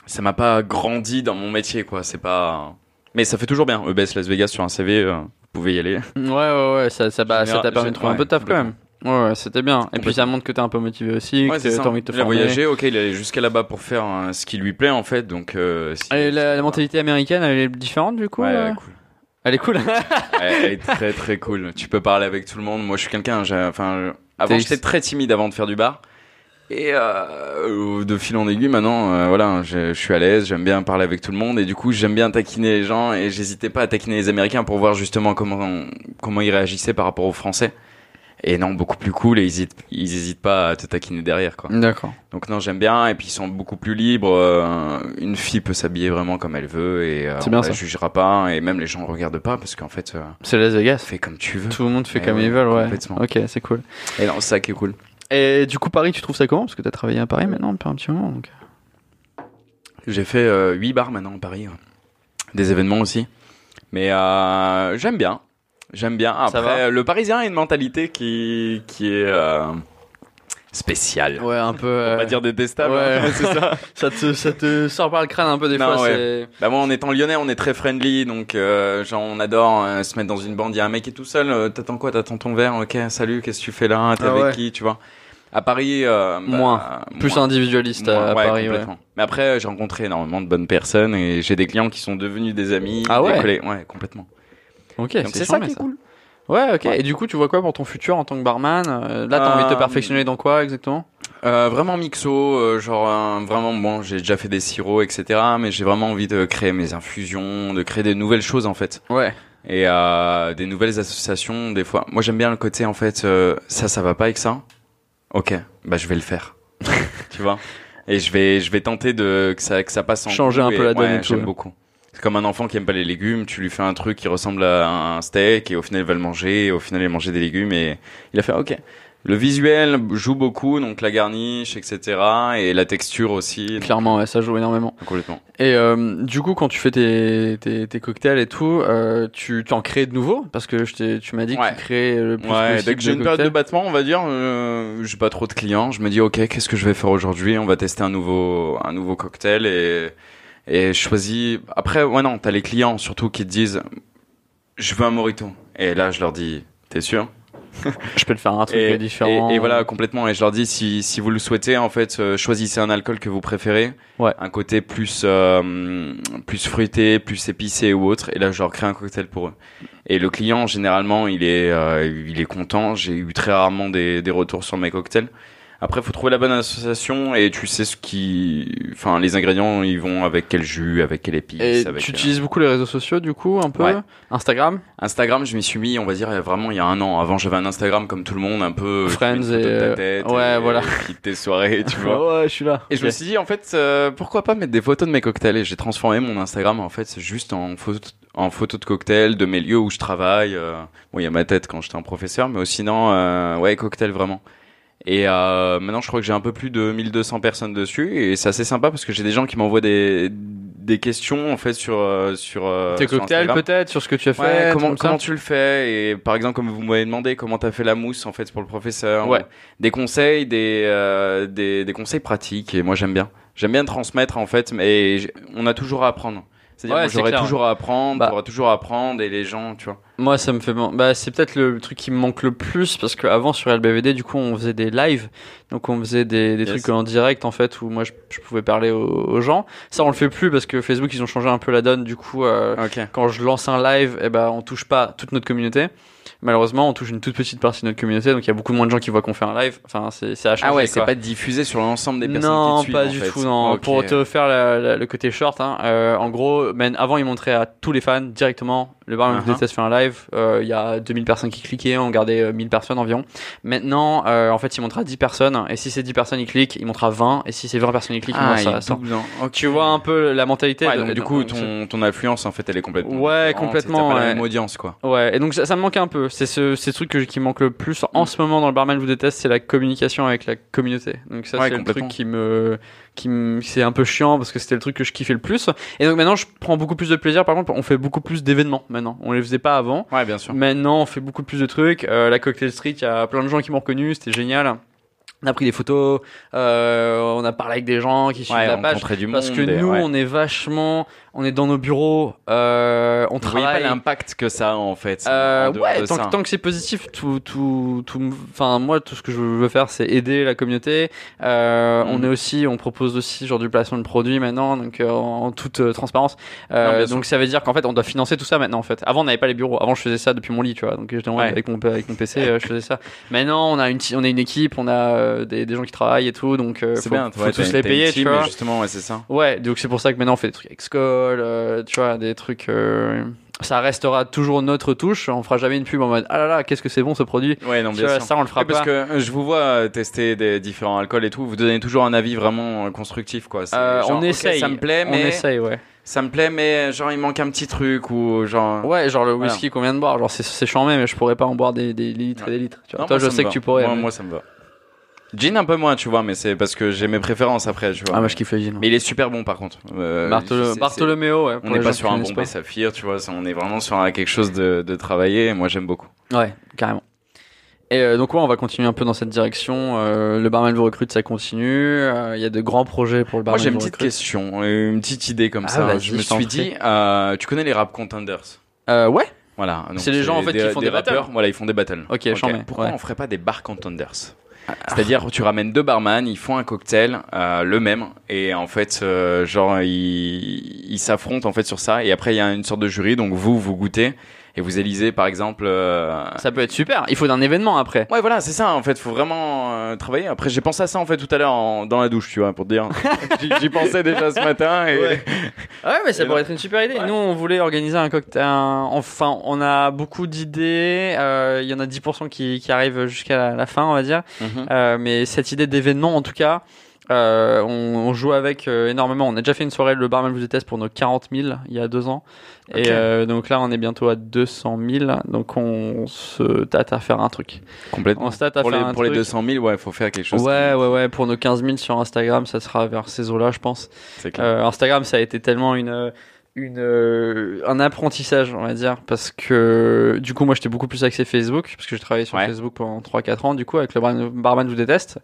ça m'a pas grandi dans mon métier, quoi, c'est pas... Mais ça fait toujours bien, EBS Las Vegas sur un CV, euh, vous pouvez y aller. (laughs) Ouais ouais ouais, ça ça bah, ça t'a permis de trouver un peu de taf quand même. Ouais, ouais, c'était bien. Et puis ça montre que t'es un peu motivé aussi, Ouais, que t'as envie de te Il a former. voyagé, ok, il est allé jusqu'à là-bas pour faire euh, ce qui lui plaît, en fait, donc... Euh, si- Et la, la mentalité américaine, elle est différente du coup Ouais, euh cool. Elle est cool. (laughs) Elle, est très très cool. Tu peux parler avec tout le monde. Moi, je suis quelqu'un. Enfin, avant, j'étais très timide avant de faire du bar. Et euh, de fil en aiguille, maintenant, euh, voilà, je, je suis à l'aise. J'aime bien parler avec tout le monde. Et du coup, j'aime bien taquiner les gens. Et j'hésitais pas à taquiner les Américains pour voir justement comment comment ils réagissaient par rapport aux Français. Et non, beaucoup plus cool. Et ils hésitent, ils hésitent pas à te taquiner derrière, quoi. D'accord. Donc non, j'aime bien. Et puis ils sont beaucoup plus libres. Euh, une fille peut s'habiller vraiment comme elle veut et euh, C'est on bien la ça. jugera pas. Et même les gens regardent pas parce qu'en fait, euh, C'est Las Vegas. fais comme tu veux. Tout le monde fait Eh comme ouais, ils veulent, ouais. complètement. Ok, c'est cool. Et non, c'est ça qui est cool. Et du coup, Paris, tu trouves ça comment? Parce que t'as travaillé à Paris maintenant depuis un petit moment. Donc... J'ai fait euh, 8 bars maintenant à Paris. ouais. Des événements aussi. Mais euh, j'aime bien. J'aime bien. Après, va? le Parisien a une mentalité qui, qui est spéciale. Ouais, un peu. On euh, va dire détestable. ouais. hein, (laughs) c'est ça. (laughs) ça, te, ça te sort par le crâne un peu des Non, fois. ouais. Bah moi, en étant lyonnais, on est très friendly, donc euh, genre on adore euh, se mettre dans une bande. Il y a un mec qui est tout seul. euh, T'attends quoi? T'attends ton verre? Ok, salut. Qu'est-ce que tu fais là? T'es Ah avec ouais. qui Tu vois? À Paris, euh, bah, Moins. Plus moins. individualiste à, Moins, à ouais, Paris, ouais. complètement. Mais après, j'ai rencontré énormément de bonnes personnes et j'ai des clients qui sont devenus des amis. Ah des ouais collègues. Ouais, complètement. Ok, Donc c'est ça qui est cool. Ouais, ok. Ouais. Et du coup, tu vois quoi pour ton futur en tant que barman? Euh, Là, t'as envie de te Euh, perfectionner dans quoi exactement? Euh, vraiment mixo, euh, genre euh, vraiment bon, j'ai déjà fait des sirops, etc. Mais j'ai vraiment envie de créer mes infusions, de créer des nouvelles choses en fait. Ouais. et euh, des nouvelles associations des fois moi j'aime bien le côté en fait euh, ça ça va pas avec ça ok bah je vais le faire (laughs) tu vois? Et je vais je vais tenter de que ça que ça passe en Changer un peu et- la donne ouais, j'aime beaucoup c'est comme un enfant qui aime pas les légumes tu lui fais un truc qui ressemble à un steak et au final il va le manger et au final il va manger des légumes et il a fait ok le visuel joue beaucoup donc la garniche etc et la texture aussi Clairement, ouais, ça joue énormément. complètement Et euh, du coup, quand tu fais tes, tes, tes cocktails et tout, euh, tu t'en crées de nouveaux Parce que je tu m'as dit Ouais. que tu crées le plus Ouais, possible dès que j'ai une période de battement, on va dire, euh, j'ai pas trop de clients. Je me dis, ok, qu'est-ce que je vais faire aujourd'hui? On va tester un nouveau, un nouveau cocktail et et je choisis. Après, ouais non, t'as les clients surtout qui te disent, je veux un mojito. Et là, je leur dis, t'es sûr? Je peux te faire un truc et, différent. Et, et, voilà, complètement. Et je leur dis, si, si vous le souhaitez, en fait, euh, choisissez un alcool que vous préférez. Ouais. Un côté plus, euh, plus fruité, plus épicé ou autre. Et là, je leur crée un cocktail pour eux. Et le client, généralement, il est, euh, il est content. J'ai eu très rarement des, des retours sur mes cocktails. Après, faut trouver la bonne association et tu sais ce qui, enfin, les ingrédients, ils vont avec quel jus, avec quelle épice. Et avec, tu euh, utilises beaucoup les réseaux sociaux, du coup, un peu Ouais. Instagram? Instagram, je m'y suis mis, on va dire, vraiment il y a un an. Avant, j'avais un Instagram comme tout le monde, un peu. Friends de et, ta euh, tête ouais, et- voilà. et puis de tes soirées, tu (laughs) vois. Ouais, je suis là. Et je me suis dit, en fait, euh, pourquoi pas mettre des photos de mes cocktails? Et j'ai transformé mon Instagram, en fait, juste en photo, en photo de cocktails, de mes lieux où je travaille. euh, Bon, il y a ma tête quand j'étais un professeur, mais sinon, euh, ouais, cocktail vraiment. Et euh, maintenant, je crois que j'ai un peu plus de 1200 personnes dessus, et c'est assez sympa parce que j'ai des gens qui m'envoient des des questions en fait sur euh, sur euh, Tes cocktails, peut-être, sur ce que tu as fait Ouais, comment, comme ça comment tu le fais Et par exemple, comme vous m'avez demandé, comment t'as fait la mousse en fait pour le professeur Ouais. ou Des conseils, des, euh, des, des conseils pratiques. Et moi, j'aime bien. J'aime bien transmettre en fait, mais on a toujours à apprendre. C'est-à-dire, Ouais, j'aurais toujours à apprendre, Bah. toujours à apprendre, et les gens, tu vois. Moi, ça me fait. Bah, c'est peut-être le truc qui me manque le plus parce qu'avant sur LBVD, du coup, on faisait des lives, donc on faisait des, des Yes. trucs en direct en fait où moi je, je pouvais parler aux, aux gens. Ça, on le fait plus parce que Facebook ils ont changé un peu la donne. Du coup, euh, quand je lance un live, eh ben, on touche pas toute notre communauté. Malheureusement, on touche une toute petite partie de notre communauté, donc il y a beaucoup moins de gens qui voient qu'on fait un live. Enfin, c'est c'est à changer. Ah ouais, c'est pas diffusé sur l'ensemble des personnes non, qui te suivent. pas en du fait. tout. Non. Pour te faire la- la- le côté short, hein, euh, en gros, men, avant, ils montraient à tous les fans directement le barman Uh-huh. uh déteste fait un live. euh, Il y a 2000 personnes qui cliquaient, on gardait euh, 1000 personnes environ. Maintenant, euh, en fait, il montre à 10 personnes, et si c'est 10 personnes, il clique, il montre à 20, et si c'est 20 personnes, il clique, il Ah, montre il à 100. double, hein. Tu vois un peu la mentalité. Ouais, de- donc du de- coup, ton, ton influence, en fait, elle est complètement. Ouais, complètement, pas la même audience, quoi. Ouais, et donc ça, ça me manque un peu. C'est ce, ces trucs que, qui me manque le plus Mm. en ce moment dans le barman vous déteste, c'est la communication avec la communauté. Donc ça, Ouais, c'est le truc qui me, qui c'est un peu chiant parce que c'était le truc que je kiffais le plus. Et donc maintenant, je prends beaucoup plus de plaisir. Par contre, on fait beaucoup plus d'événements maintenant. On les faisait pas avant. Ouais, bien sûr. Maintenant, on fait beaucoup plus de trucs. Euh, la Cocktail Street, il y a plein de gens qui m'ont reconnu. C'était génial. On a pris des photos. Euh, on a parlé avec des gens qui suivent Ouais, la page. du monde. Parce que et- nous, ouais. on est vachement, on est dans nos bureaux, euh, on Vous voyez pas travaille. l'impact que ça a, en fait. Euh, en ouais, tant tant que c'est positif, tout, tout, tout, enfin moi tout ce que je veux faire c'est aider la communauté. Euh. On est aussi, on propose aussi genre du placement de produits maintenant, donc euh, en toute euh, transparence. Euh, Non, sûr. donc ça veut dire qu'en fait on doit financer tout ça maintenant en fait. Avant on n'avait pas les bureaux, avant je faisais ça depuis mon lit, tu vois. Donc en Ouais. avec mon avec mon PC, euh, je faisais ça. Maintenant on a une on a une équipe, on a euh, des, des gens qui travaillent et tout, donc euh, faut, bien, faut ouais, tous les payer, une tu team, vois. Justement, ouais, c'est ça. Ouais, donc c'est pour ça que maintenant on fait des trucs avec Skoll, euh, tu vois, des trucs. euh, ça restera toujours notre touche. On fera jamais une pub en mode ah là là, qu'est-ce que c'est bon ce produit? Ouais, non, bien sûr. ça on le fera Ouais, parce pas. que euh, je vous vois tester des différents alcools et tout, vous donnez toujours un avis vraiment constructif quoi. Euh, genre, on essaye. ça me plaît, On mais essaye, ouais. ça me plaît, mais genre il manque un petit truc ou genre. Ouais, genre le Voilà. whisky qu'on vient de boire, genre c'est chambé, mais je pourrais pas en boire des, des litres et des litres. Tu vois. Non, Toi, je sais va. que tu pourrais. Moi, mais- moi, ça me va. Gin un peu moins, tu vois, mais c'est parce que j'ai mes préférences après, tu vois. Ah, moi je kiffe le gin. Mais il est super bon par contre. Euh, c'est- Bartholoméo, ouais. On n'est pas sur un connaissent Bombay. Saphir, tu vois, ça, on est vraiment sur un- quelque chose de, de travaillé, et moi j'aime beaucoup. Ouais, carrément. Et euh, donc ouais, on va continuer un peu dans cette direction. Euh, le barman vous recrute, ça continue. Euh, Il y a de grands projets pour le Moi barman j'ai une vous petite recrute. question, euh, une petite idée comme Ah, ça. vas-y, Je me je t'en suis prie. dit, euh, tu connais les rap contenders? Euh, ouais. Voilà. donc C'est les gens, en fait, qui font des battles. rappeurs, Voilà, ils font des battles. Ok, j'en mets, Pourquoi ouais. on ferait pas des bar contenders? C'est-à-dire, tu ramènes deux barman, ils font un cocktail, euh, le même, et en fait, euh, genre, ils s'affrontent en fait sur ça, et après il y a une sorte de jury, donc vous vous goûtez et vous élisez par exemple. euh, Ça peut être super. Il faut d'un événement après. Ouais, voilà, c'est ça. En fait, faut vraiment euh, travailler. Après, j'ai pensé à ça en fait tout à l'heure en- dans la douche, tu vois, pour te dire. (laughs) J'y- pensais déjà ce matin et. Ouais. (laughs) Ouais, mais ça Et pourrait donc- être une super idée. Ouais. Nous, on voulait organiser un cocktail. un- Enfin, on a beaucoup d'idées. euh, Il y en a 10% qui, qui arrivent jusqu'à la, la fin, on va dire. Euh, mais cette idée d'événement, en tout cas, euh, on, on joue avec euh, énormément. On a déjà fait une soirée, le barman vous déteste, pour nos 40 000 il y a deux ans. Et euh, donc là, on est bientôt à 200 000. Donc on se tâte à faire un truc. Complètement. On se tâte à Pour les, faire un pour les truc. 200 000, ouais, faut faire quelque chose. Ouais, ouais, ouais. Pour nos 15 000 sur Instagram, ça sera vers ces eaux-là, je pense. Clair. Euh, Instagram, ça a été tellement une, une, euh, un apprentissage, on va dire, parce que du coup, moi, j'étais beaucoup plus axé Facebook, parce que j'ai travaillé sur Ouais. Facebook pendant 3-4 ans, du coup, avec le Bar- Barman vous déteste.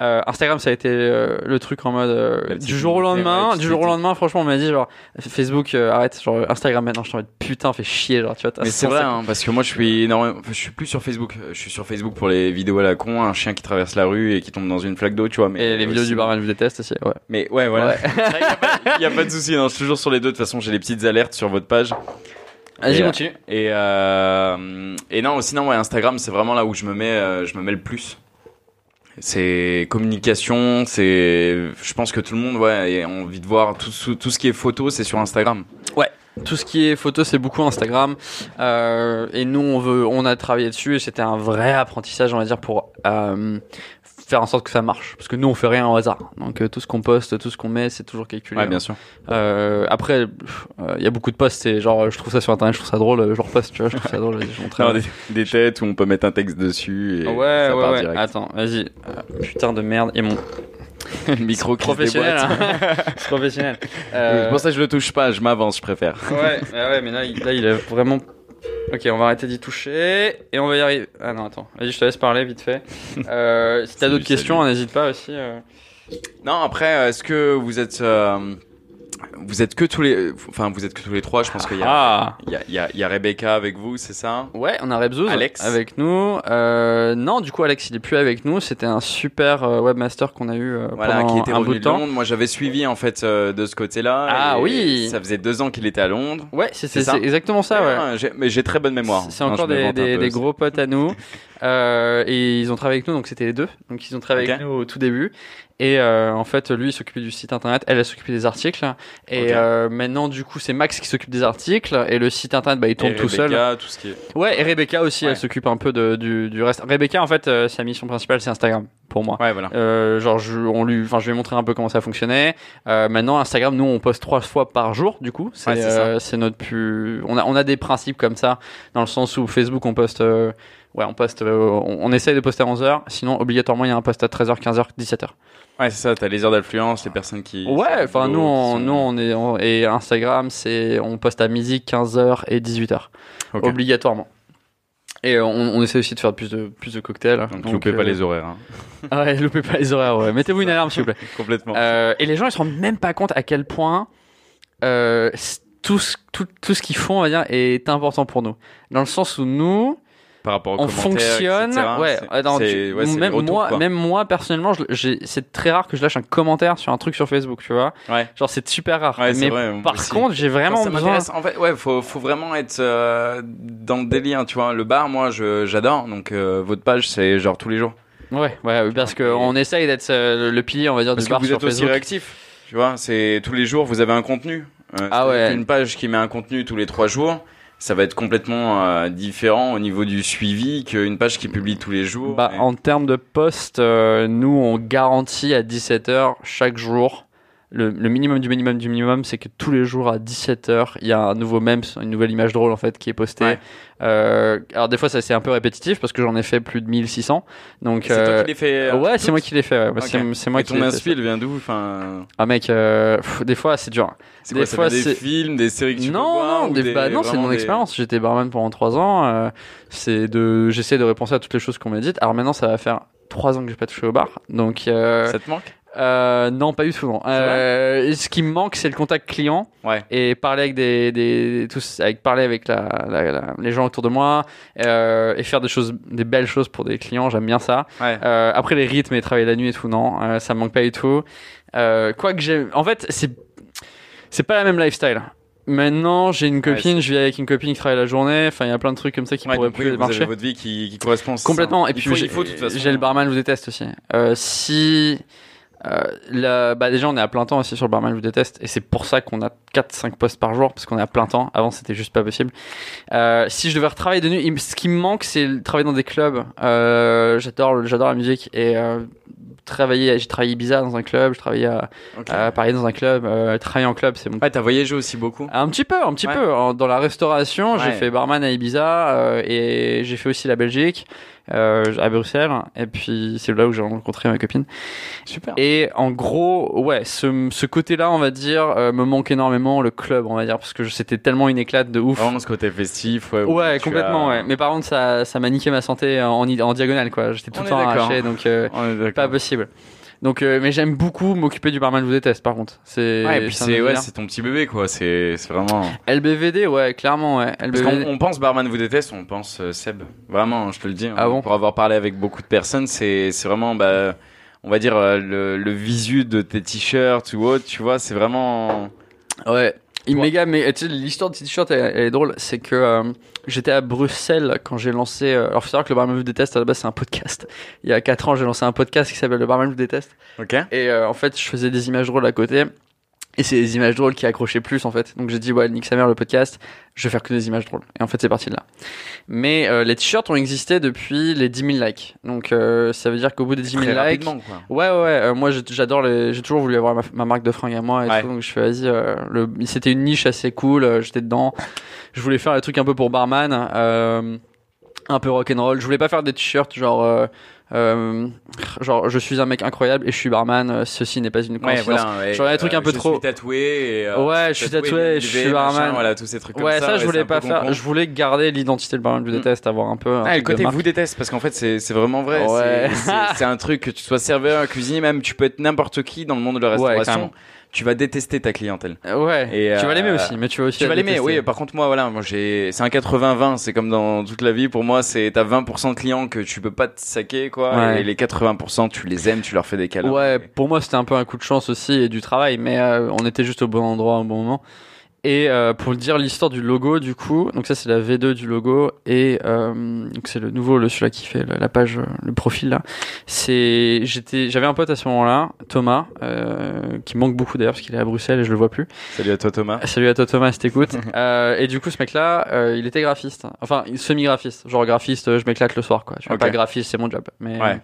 Euh, Instagram, ça a été euh, le truc en mode euh, du jour au lendemain. du jour au lendemain, franchement, on m'a dit genre Facebook, arrête, genre Instagram maintenant. Je suis en mode putain, fait chier, genre tu vois. Mais c'est vrai, 150 hein, parce que moi je suis énormément, enfin, je suis plus sur Facebook. Je suis sur Facebook pour les vidéos à la con, un chien qui traverse la rue et qui tombe dans une flaque d'eau, tu vois. Mais Et les vidéos du barman vous déteste aussi. Ouais. Mais ouais, voilà. Ouais. (laughs) Il y a pas- y a pas de souci. Non, je suis toujours sur les deux. De toute façon, j'ai les petites alertes sur votre page. Vas-y, Et, continue. Et euh, et non, sinon ouais, Instagram, c'est vraiment là où je me mets, je me mets le plus. C'est communication, c'est, je pense que tout le monde ouais a envie de voir tout, tout ce qui est photo, c'est sur Instagram. Tout ce qui est photo, c'est beaucoup Instagram. Euh, et nous, on veut, on a travaillé dessus et c'était un vrai apprentissage, on va dire, pour euh, faire en sorte que ça marche. Parce que nous, on fait rien au hasard. Donc euh, tout ce qu'on poste, tout ce qu'on met, c'est toujours calculé. Ouais, bien sûr. Euh, après, il y a beaucoup de posts. C'est genre, je trouve ça sur internet, je trouve ça drôle, euh, je reposte, tu vois, je trouve ça drôle. je. (laughs) Non, des, des têtes où on peut mettre un texte dessus et Ouais, ça ouais, part ouais. direct. Attends, vas-y. Euh, putain de merde. Et mon (laughs) le micro qui professionnel. hein. (laughs) C'est professionnel. C'est Euh, pour ça que je le touche pas, je m'avance, je préfère. Ouais, ouais, ouais, mais là, il, là, il a vraiment. Ok, on va arrêter d'y toucher et on va y arriver. Ah non, attends, vas-y, je te laisse parler vite fait. (laughs) Euh, si t'as d'autres questions, salut. n'hésite pas aussi. euh. Non, après, est-ce que vous êtes, euh, vous êtes que tous les, enfin, vous êtes que tous les trois. Je pense qu'il y a, Ah il y a, il y a, y a Rebecca avec vous, c'est ça? Ouais, on a Rebzouz Alex. avec nous. Euh, non, du coup, Alex, il est plus avec nous. C'était un super euh, webmaster qu'on a eu euh, Voilà, pendant qui était un bout de temps. Londres. Moi, j'avais suivi en fait euh, de ce côté-là. Ah et oui. Ça faisait deux ans qu'il était à Londres. Ouais, c'est exactement ça, ouais. Ah, mais j'ai très bonne mémoire. C'est encore des, des, peu des aussi. gros potes à nous. (laughs) Euh, et ils ont travaillé avec nous, donc c'était les deux. Donc ils ont travaillé avec nous au tout début. Et euh, en fait, lui, il s'occupait du site internet, elle, elle s'occupait des articles. Et euh, maintenant, du coup, c'est Max qui s'occupe des articles. Et le site internet, bah, il tourne Et tout seul. Rebecca, tout ce qui est. Ouais, et Rebecca aussi, Ouais. elle s'occupe un peu de, du, du reste. Rebecca, en fait, euh, sa mission principale, c'est Instagram, pour moi. Ouais, voilà. Euh, genre, je, on lui, enfin, je vais montrer un peu comment ça fonctionnait. Euh, maintenant, Instagram, nous, on poste trois fois par jour, du coup. C'est, Ouais, notre plus. On a, on a des principes comme ça, dans le sens où Facebook, on poste. ouais, on poste. euh, on, on essaye de poster à 11h. Sinon, obligatoirement, il y a un post à 13h, 15h, 17h. Ouais, c'est ça. T'as les heures d'influence, les personnes qui. Ouais, enfin, nous, on, nous, on est. on- et Instagram, c'est. On poste à midi, 15h et 18h. Ok. Obligatoirement. Et on, on essaie aussi de faire plus de, plus de cocktails. Donc, loupez pas euh, les horaires. hein. (laughs) Ouais, loupez pas les horaires, ouais. Mettez-vous une alarme, s'il vous plaît. (laughs) Complètement. Euh, et les gens, ils se rendent même pas compte à quel point euh, tout, tout, tout ce qu'ils font, on va dire, est important pour nous. Dans le sens où nous, Par rapport aux on fonctionne. etc., ouais, tu- même, moi, quoi. même moi, personnellement, c'est très rare que je lâche un commentaire sur un truc sur Facebook, tu vois. Ouais. Genre, c'est super rare. Ouais, Mais vrai, par aussi. contre, j'ai vraiment ça besoin. en fait, ouais, faut, faut vraiment être euh, dans le délire, tu vois. Le bar, moi, j'adore. Donc, euh, votre page, c'est genre tous les jours. Ouais, ouais, oui, parce qu'on essaye d'être euh, le- pilier, on va dire, Parce du que bar vous sur êtes aussi réactif. Tu vois, c'est tous les jours, vous avez un contenu. Euh, Ah ouais. qu'une page qui met un contenu tous les trois jours, ça va être complètement euh, différent au niveau du suivi qu'une page qui publie tous les jours. Bah, Et- en termes de poste, euh, nous, on garantit à 17h chaque jour. Le, le minimum du minimum du minimum, c'est que tous les jours à 17h, il y a un nouveau meme, une nouvelle image drôle en fait qui est postée. Ouais. Euh, alors des fois, ça c'est un peu répétitif parce que j'en ai fait plus de 1600. Donc c'est toi euh, qui l'as fait. euh, ouais, c'est moi qui l'ai fait. ouais. Bah. C'est c'est moi Et qui ton inspi, il vient d'où Enfin, Ah mec, euh, pff, des fois c'est dur. c'est Des quoi fois, des films, des séries que tu peux non, voir non, ou des- des- bah, non, c'est mon des- expérience. J'étais barman pendant trois ans. euh, c'est de, j'essaie de repenser à toutes les choses qu'on m'a dites. Alors maintenant, ça va faire trois ans que j'ai pas touché au bar. Donc euh, Ça te manque? Euh, non, pas du tout. Non. Euh, ce qui me manque, c'est le contact client Ouais. et parler avec des, des tous, avec parler avec la, la- la- les gens autour de moi euh, et faire des choses, des belles choses pour des clients. J'aime bien ça. Ouais. Après les rythmes et travailler la nuit et tout, non, ça me manque pas du tout. Quoi que j'ai, en fait, c'est c'est pas la même lifestyle. Maintenant, j'ai une copine, je vis avec une copine qui travaille la journée. Enfin, il y a plein de trucs comme ça qui Ouais, pourraient plus vous marcher. avez votre vie qui, qui correspond. Complètement. ça. Et puis j'ai- il faut de toute façon. j'ai le barman, je vous déteste aussi. Si euh, la- bah déjà on est à plein temps aussi sur le barman, je vous déteste, et c'est pour ça qu'on a 4-5 postes par jour parce qu'on est à plein temps. Avant c'était juste pas possible. Euh, si je devais retravailler de nuit, ce qui me manque c'est le travailler dans des clubs. Euh, j'adore, j'adore la musique et euh, travailler. J'ai travaillé à Ibiza dans un club, je travaillais à, Paris dans un club. Euh, travailler en club, c'est mon Ouais, t'as voyagé aussi beaucoup. un petit peu, un petit Ouais. peu. En- Dans la restauration, j'ai fait barman à Ibiza euh, et j'ai fait aussi la Belgique. Euh, à Bruxelles. Et puis c'est là où j'ai rencontré ma copine. Super. Et en gros, ouais, ce, ce côté-là, on va dire, euh, me manque énormément, le club, on va dire, parce que c'était tellement une éclate de ouf. Vraiment ce côté festif. Ouais, Ouais, complètement, as- ouais. Mais par contre, ça, ça m'a niqué ma santé en, en diagonale, quoi. J'étais tout On le temps arraché, donc euh, pas possible. Donc, euh, mais j'aime beaucoup m'occuper du barman vous déteste, par contre. C'est. Ouais, et puis un c'est ouais, c'est ton petit bébé quoi. C'est c'est vraiment. LBVD, ouais, clairement, ouais. Parce LBVD. qu'on on pense Barman vous déteste, on pense euh, Seb. Vraiment, je te le dis. hein. Ah bon Pour avoir parlé avec beaucoup de personnes, c'est c'est vraiment bah on va dire euh, le, le visu de tes t-shirts ou autre, tu vois, c'est vraiment. Ouais. Il méga, mais tu sais, l'histoire de ce t-shirt, elle, elle est drôle. C'est que euh, j'étais à Bruxelles quand j'ai lancé. euh, alors, faut savoir que le Barman vous déteste, à la base, c'est un podcast. Il y a 4 ans, j'ai lancé un podcast qui s'appelle Le Barman vous déteste. Ok. Et euh, en fait, je faisais des images drôles à côté. Et c'est des images drôles qui accrochaient plus, en fait. Donc j'ai dit, ouais, nique sa mère le podcast, je vais faire que des images drôles. Et en fait, c'est parti de là. Mais euh, les t-shirts ont existé depuis les 10 000 likes. Donc euh, ça veut dire qu'au bout des 10 000 Très likes. quoi. Ouais, ouais, euh, moi, j'adore les. J'ai toujours voulu avoir ma, ma marque de fringues à moi et Ouais. tout. Donc, je fais, vas-y. le... C'était une niche assez cool. J'étais dedans. Je voulais faire des trucs un peu pour barman. un peu rock'n'roll. Je voulais pas faire des t-shirts genre. Euh, euh, genre, je suis un mec incroyable et je suis barman. euh, Ceci n'est pas une Ouais, coïncidence. voilà. Ouais, Genre, des trucs un peu je trop- Suis tatoué. Et, euh, Ouais, je suis tatoué et je suis machin, barman. Voilà, tous ces trucs comme ouais, ça. ça, je voulais un pas faire. Je voulais garder l'identité de barman. Je Mm. déteste avoir un peu. un Ah, le truc côté vous déteste parce qu'en fait c'est vraiment vrai. Ouais. C'est- un truc que tu sois serveur, cuisinier, même tu peux être n'importe qui dans le monde de la Ouais, restauration. Tu vas détester ta clientèle. Euh, Ouais. Et, tu vas l'aimer euh, aussi, mais tu vas aussi. Tu vas l'aimer, oui. Par contre, moi, voilà, moi j'ai, c'est un 80-20. C'est comme dans toute la vie. Pour moi, c'est t'as 20% de clients que tu peux pas te saquer, quoi. Ouais. Et les 80%, tu les aimes, tu leur fais des câlins. Ouais, pour moi c'était un peu un coup de chance aussi et du travail, mais euh, on était juste au bon endroit au bon moment. Et euh, pour le dire l'histoire du logo du coup, donc ça c'est la V2 du logo et euh, donc c'est le nouveau le celui qui fait la, page euh, le profil là. C'est j'étais j'avais un pote à ce moment-là, Thomas, euh, qui manque beaucoup d'ailleurs parce qu'il est à Bruxelles et je le vois plus. Salut à toi, Thomas. Salut à toi Thomas, si t'écoutes. (laughs) euh, et du coup ce mec là, il était graphiste, enfin semi-graphiste, genre graphiste, euh, je m'éclate le soir quoi. Je suis pas graphiste, c'est mon job. Mais Ouais.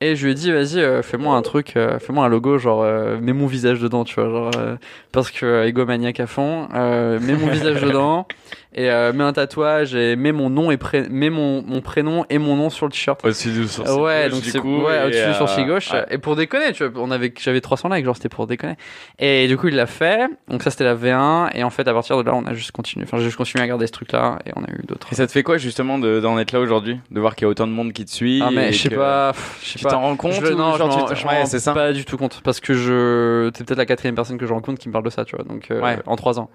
Et je lui ai dit, vas-y, euh, fais-moi un truc, euh, fais-moi un logo, genre, euh, mets mon visage dedans, tu vois, genre, euh, parce que euh, egomaniac à fond, euh, mets mon visage (laughs) dedans, et euh, mets un tatouage, et mets mon nom et pré- mets mon, mon prénom et mon nom sur le t-shirt. Au-dessus du sourcil Ouais, gauche, donc du c'est coup, ouais, au-dessus euh, du sourcil gauche. ouais. Et pour déconner, tu vois, on avait, j'avais 300 likes, genre c'était pour déconner. Et du coup, il l'a fait. Donc ça, c'était la V1. Et en fait, à partir de là, on a juste continué. Enfin, j'ai juste continué à garder ce truc-là, et on a eu d'autres. Et ça te fait quoi justement de- d'en être là aujourd'hui, de voir qu'il y a autant de monde qui te suit Ah mais je sais que pas, je Tu t'en rends compte Je non, genre je m'en- ouais, ça. pas du tout compte parce que je c'est peut-être la quatrième personne que je rencontre qui me parle de ça, tu vois. Donc euh, en trois ans.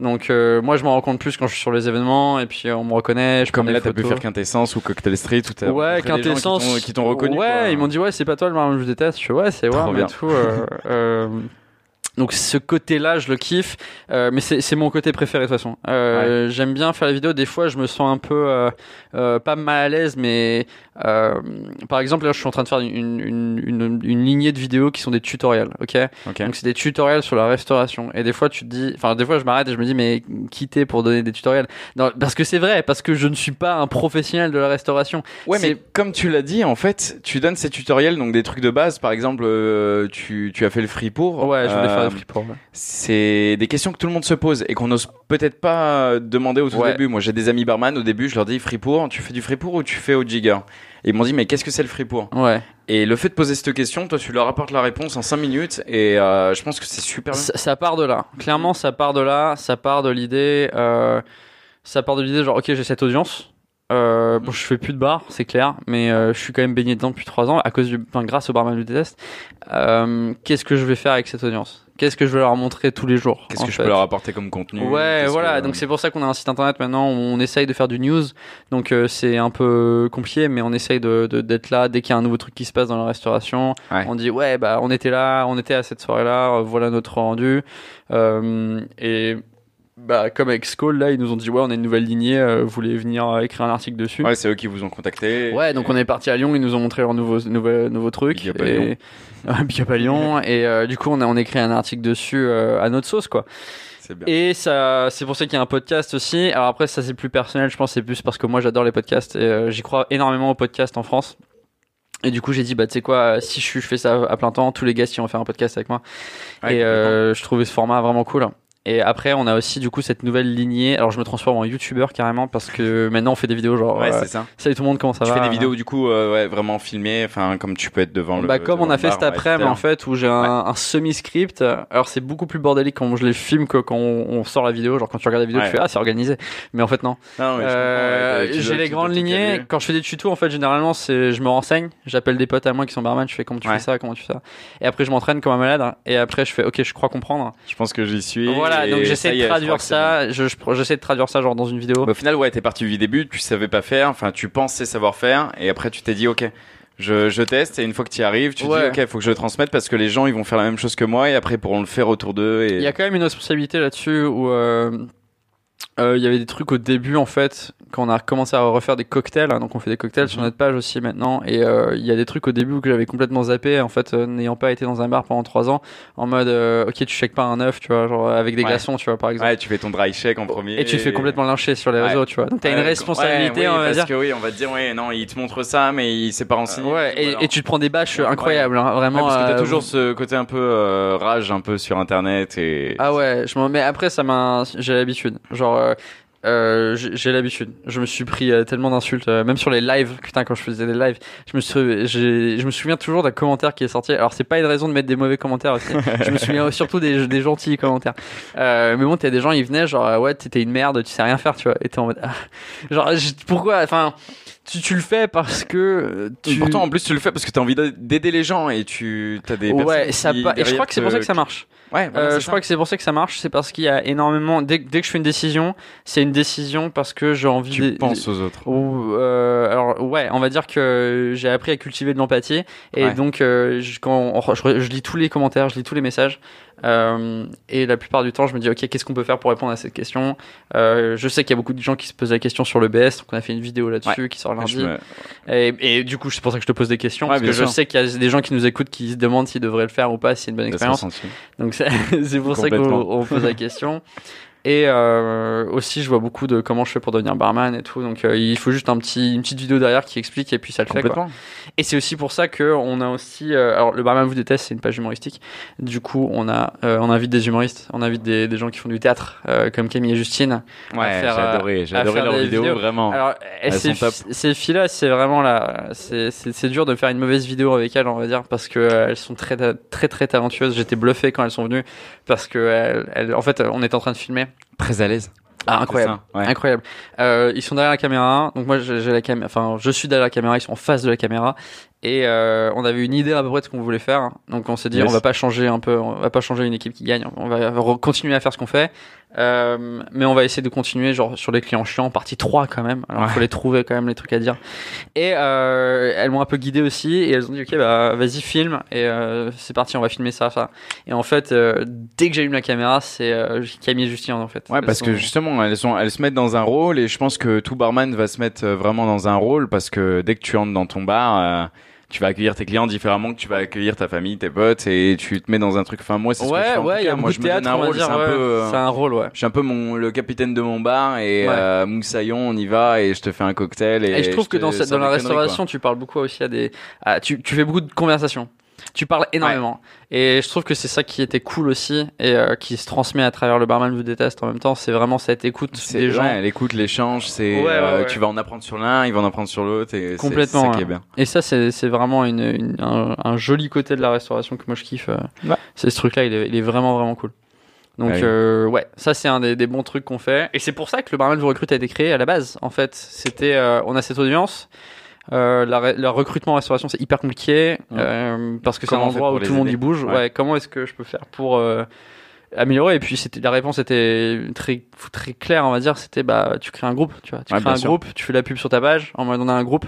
Donc euh, moi je m'en rends compte plus quand je suis sur les événements et puis euh, on me reconnaît. Je Comme là, t'as pu faire Quintessence ou Cocktail Street ou t'as Ouais, Quintessence. qui t'ont reconnu. Ouais, quoi. ils m'ont dit ouais, c'est pas toi le marron je déteste. Je fais ouais, c'est ouais, bien. mais tout. euh, (laughs) euh, donc ce côté-là, je le kiffe, euh, mais c'est mon côté préféré de toute façon. Euh, J'aime bien faire les vidéos. Des fois, je me sens un peu euh, pas mal à l'aise, mais par exemple, là, je suis en train de faire une, une, une, une lignée de vidéos qui sont des tutoriels, ok? Donc c'est des tutoriels sur la restauration. Et des fois, tu te dis, enfin, des fois, je m'arrête et je me dis, mais qui t'es pour donner des tutoriels? Non, Parce que c'est vrai, parce que je ne suis pas un professionnel de la restauration. Ouais, mais comme tu l'as dit, en fait, tu donnes ces tutoriels, donc des trucs de base. Par exemple, tu, tu as fait le free pour. Ouais, je voulais faire Euh. C'est des questions que tout le monde se pose et qu'on n'ose peut-être pas demander au tout Ouais. début. Moi, j'ai des amis barman. Au début, je leur dis free pour. Tu fais du free pour ou tu fais au jigger? Et ils m'ont dit, mais qu'est-ce que c'est le free pour Ouais. Et le fait de poser cette question, toi, tu leur apportes la réponse en 5 minutes et euh, je pense que c'est super. Ça, ça part de là. Clairement, ça part de là. Ça part de l'idée. Euh, ça part de l'idée genre, ok, j'ai cette audience. Euh, bon, je fais plus de bar, c'est clair, mais euh, je suis quand même baigné dedans depuis trois ans à cause du, enfin, grâce au barman du test. Euh, Qu'est-ce que je vais faire avec cette audience? Qu'est-ce que je vais leur montrer tous les jours Qu'est-ce que je peux leur apporter comme contenu Ouais, voilà. que- Donc c'est pour ça qu'on a un site internet maintenant où on essaye de faire du news. Donc euh, c'est un peu compliqué, mais on essaye de de- d'être là dès qu'il y a un nouveau truc qui se passe dans la restauration. Ouais. On dit ouais, bah on était là, on était à cette soirée-là, euh, voilà notre rendu. Euh, et bah comme avec Skull là, ils nous ont dit ouais, on a une nouvelle lignée, euh, vous voulez venir euh, écrire un article dessus? Ouais, c'est eux qui vous ont contacté. Ouais, donc on est parti à Lyon, ils nous ont montré leur nouveau nouveau, nouveau truc. Big up à et... (laughs) Big up à Lyon. et euh, du coup, on a on écrit un article dessus euh, à notre sauce quoi. C'est bien. Et ça, c'est pour ça qu'il y a un podcast aussi. Alors après, ça c'est plus personnel, je pense, c'est plus parce que moi j'adore les podcasts et euh, j'y crois énormément aux podcasts en France. Et du coup, j'ai dit, bah, tu sais quoi, si je, je fais ça à plein temps, tous les gars qui vont faire un podcast avec moi. Ouais, et euh, je trouvais ce format vraiment cool. Et après, on a aussi du coup cette nouvelle lignée. Alors, je me transforme en youtubeur carrément parce que maintenant on fait des vidéos genre. Ouais, euh, c'est ça. salut tout le monde, comment ça Tu va fais des vidéos du coup, euh, ouais, vraiment filmées, enfin comme tu peux être devant le. Bah comme on a fait bar, cet après-midi en fait où j'ai un, un semi-script. Alors c'est beaucoup plus bordélique quand je les filme que quand on, on sort la vidéo. Genre quand tu regardes la vidéo, Ouais. tu fais ah c'est organisé. Mais en fait non. Euh, tu j'ai les tu grandes lignées. Quand je fais des tutos, en fait, généralement, c'est je me renseigne, j'appelle des potes à moi qui sont barman, je fais comment tu fais ça, comment tu fais ça. Et après, je m'entraîne comme un malade. Et après, je fais ok, je crois comprendre. Je pense que j'y suis. Voilà, et donc j'essaie de traduire ça. Je, je- j'essaie de traduire ça genre dans une vidéo. Bah, au final, ouais, t'es parti du début, tu savais pas faire, enfin, tu pensais savoir faire, et après, tu t'es dit, ok, je, je teste, et une fois que tu y arrives, tu Ouais. dis, ok, faut que je le transmette parce que les gens, ils vont faire la même chose que moi, et après, ils pourront le faire autour d'eux. Et... Il y a quand même une responsabilité là-dessus où euh, euh, il y avait des trucs au début en fait quand on a commencé à refaire des cocktails. hein, donc on fait des cocktails sur Mhm. notre page aussi maintenant. Et euh, il y a des trucs au début que j'avais complètement zappé en fait euh, n'ayant pas été dans un bar pendant trois ans en mode euh, ok tu checkes pas un œuf tu vois genre avec des Ouais. glaçons tu vois par exemple. Ouais, tu fais ton dry check en premier. Et tu te fais complètement lyncher sur les Ouais. réseaux, tu vois. Donc t'as une responsabilité, ouais, oui, on va parce dire. que oui, on va te dire, ouais, non, il te montre ça, mais il s'est pas renseigné. Ouais, et, Voilà. et tu te prends des bâches incroyables, hein, vraiment. parce que t'as toujours ce côté un peu rage, un peu sur internet, et. Ah ouais, je m'en mais après ça m'a j'ai l'habitude. Genre euh, euh, j'ai l'habitude. Je me suis pris euh, tellement d'insultes, euh, même sur les lives. Putain, quand je faisais des lives, je me je souviens toujours d'un commentaire qui est sorti. Alors c'est pas une raison de mettre des mauvais commentaires aussi. (laughs) je me souviens surtout des, des gentils commentaires. Mais bon, t'as des gens, ils venaient genre ouais, t'étais une merde, tu sais rien faire, tu vois. Et t'es en mode ah. genre pourquoi, enfin. Tu, tu le fais parce que euh, tu. Pourtant, en plus, tu le fais parce que t'as envie d'aider les gens et tu as des ouais, ça qui, pa- et je crois que c'est pour ça que ça marche. Ouais, voilà, Euh, je ça. crois que c'est pour ça que ça marche, c'est parce qu'il y a énormément. Dès, dès que je fais une décision, c'est une décision parce que j'ai envie tu penses aux autres. Ou, euh, alors ouais, on va dire que j'ai appris à cultiver de l'empathie et Ouais. donc euh, je, quand on- je, je lis tous les commentaires, je lis tous les messages euh, et la plupart du temps je me dis ok qu'est-ce qu'on peut faire pour répondre à cette question. Euh, je sais qu'il y a beaucoup de gens qui se posent la question sur le BS, donc on a fait une vidéo là-dessus qui sort lundi. Me- Et, et du coup c'est pour ça que je te pose des questions Ouais, parce que je sais qu'il y a des gens qui nous écoutent qui se demandent s'ils devraient le faire ou pas, si c'est une bonne expérience. Donc (laughs) c'est pour ça qu'on pose la question. Et euh, aussi, je vois beaucoup de comment je fais pour devenir barman et tout. Donc, euh, il faut juste un petit, une petite vidéo derrière qui explique et puis ça le fait. Quoi. Et c'est aussi pour ça que on a aussi. euh, alors, le barman vous déteste, c'est une page humoristique. Du coup, on a, euh, on invite des humoristes, on invite des, des gens qui font du théâtre, euh, comme Camille et Justine. Ouais, j'ai adoré, j'ai adoré leurs vidéos, vidéos. vraiment. Alors, ces, filles-là, c'est vraiment là, c'est dur de faire une mauvaise vidéo avec elles, on va dire, parce que elles sont très très très talentueuses. J'étais bluffé quand elles sont venues parce que elles, elles- en fait, on était en train de filmer. Très à l'aise. Ah, incroyable. Ouais. Incroyable. Euh, ils sont derrière la caméra. Donc moi, j'ai la caméra. Enfin, je suis derrière la caméra. Ils sont en face de la caméra. Et euh, on avait une idée à peu près de ce qu'on voulait faire. Donc on s'est dit, Yes. on va pas changer un peu. On va pas changer une équipe qui gagne. On va continuer à faire ce qu'on fait. Euh, mais on va essayer de continuer genre sur les clients chiants, partie 3 quand même. Alors il Ouais. faut les trouver quand même les trucs à dire. Et euh, elles m'ont un peu guidé aussi et elles ont dit ok bah vas-y filme et euh, c'est parti on va filmer ça ça. Et en fait euh, dès que j'allume la caméra c'est euh, Camille et Justine en fait. Ouais, Elles parce que justement, elles sont, elles se mettent dans un rôle et je pense que tout barman va se mettre vraiment dans un rôle parce que dès que tu entres dans ton bar, euh, tu vas accueillir tes clients différemment que tu vas accueillir ta famille, tes potes et tu te mets dans un truc. Enfin, moi, c'est ce que je ouais fais en tout ouais il y cas. a Moi, je de me donne théâtre un rôle, c'est un ouais. peu. euh, C'est un rôle ouais. Je suis un peu mon, le capitaine de mon bar et Ouais. euh, Moussaillon, on y va et je te fais un cocktail. Et, Et je trouve que dans, cette, dans la restauration, tu parles beaucoup aussi à des. à- tu, tu fais beaucoup de conversations. Tu parles énormément. Et je trouve que c'est ça qui était cool aussi et euh, qui se transmet à travers le barman vous déteste en même temps. C'est vraiment cette écoute des gens. ouais, l'écoute, l'échange, c'est Ouais, euh, tu vas en apprendre sur l'un, il va en apprendre sur l'autre et Complètement, c'est ça qui ouais. est bien. Et ça, c'est vraiment une, une- un, un joli côté de la restauration que moi je kiffe. euh. C'est ce truc-là, il, est- il est vraiment vraiment cool. Donc Ouais. euh, ouais, ça c'est un des, des bons trucs qu'on fait. Et c'est pour ça que le barman vous recrute a été créé à la base. En fait, c'était euh, on a cette audience. Euh, la, le recrutement en restauration c'est hyper compliqué euh, parce que c'est un endroit où tout le monde y bouge. Ouais. Ouais. comment est-ce que je peux faire pour euh, améliorer? Et puis c'était la réponse était très très claire, on va dire. C'était bah tu crées un groupe, tu vois, tu crées un sûr. groupe, tu fais la pub sur ta page. En mode on a un groupe,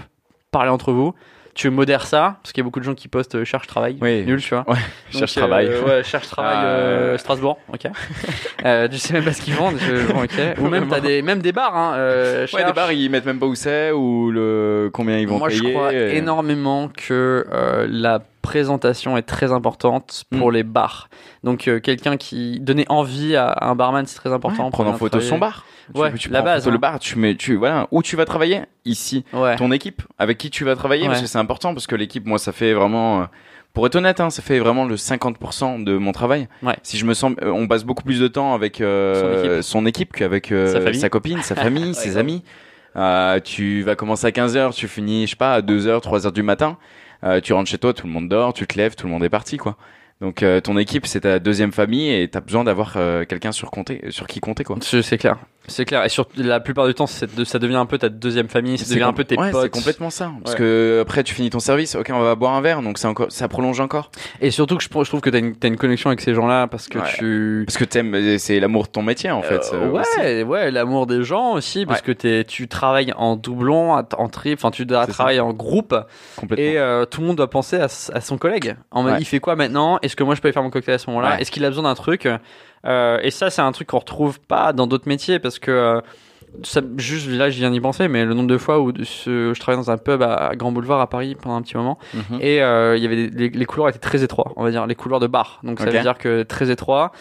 parlez entre vous. Tu modères ça parce qu'il y a beaucoup de gens qui postent euh, cherche travail, Oui. nul, tu vois. Ouais, Donc, euh, travail. ouais, cherche travail (laughs) Ah, euh, Strasbourg, ok. (laughs) euh, je sais même pas ce qu'ils vendent, je, bon, ok. Ou même t'as des même des bars, hein. Euh, Ouais, des bars, ils mettent même pas où c'est ou le combien ils vont Moi, payer. je crois et- énormément que euh, la présentation est très importante pour Mm. les bars. Donc, euh, quelqu'un qui donnait envie à, un barman, c'est très important. Ouais, prendre en photo son travailler. bar. Ouais, tu, tu la base, photo hein. le bar, tu mets, tu voilà, où tu vas travailler? Ici, Ouais. ton équipe, avec qui tu vas travailler, parce Ouais. que c'est important, parce que l'équipe, moi, ça fait vraiment euh, pour être honnête, hein, ça fait vraiment le 50% de mon travail. Ouais. Si je me sens, euh, on passe beaucoup plus de temps avec euh, son équipe, qu'avec euh, Sa copine, sa (laughs) famille, Ouais, ses amis. Tu vas commencer à 15h, tu finis, je sais pas, à 2h, 3h du matin. Euh, tu rentres chez toi, tout le monde dort, tu te lèves, tout le monde est parti, quoi. Donc euh, ton équipe, c'est ta deuxième famille et t'as besoin d'avoir euh, quelqu'un sur, compter, sur qui compter, quoi. C'est c'est clair. C'est clair. Et sur la plupart du temps, de- ça devient un peu ta deuxième famille, ça devient un peu tes ouais, potes. C'est complètement ça. Parce Ouais. que après, tu finis ton service, ok, on va boire un verre, donc encore, ça prolonge encore. Et surtout que je, je trouve que t'as une, t'as une connexion avec ces gens-là parce que Ouais. tu. Parce que t'aimes, c'est l'amour de ton métier, en fait. Euh, euh, aussi. ouais, ouais, l'amour des gens aussi, parce que t'es, tu travailles en doublon, en en tri, enfin tu dois C'est ça. travailler en groupe, Complètement. et euh, tout le monde doit penser à, son collègue. En il fait quoi maintenant? Est-ce que moi je peux aller faire mon cocktail à ce moment-là? Ouais. Est-ce qu'il a besoin d'un truc? Euh, Et ça, c'est un truc qu'on retrouve pas dans d'autres métiers, parce que euh, ça, juste là, je viens d'y penser, mais le nombre de fois où ce- je travaillais dans un pub à Grand Boulevard à Paris pendant un petit moment. Mhm. Et euh, il y avait des- les, les couloirs étaient très étroits, on va dire, les couloirs de bar. Donc ça veut dire que très étroit.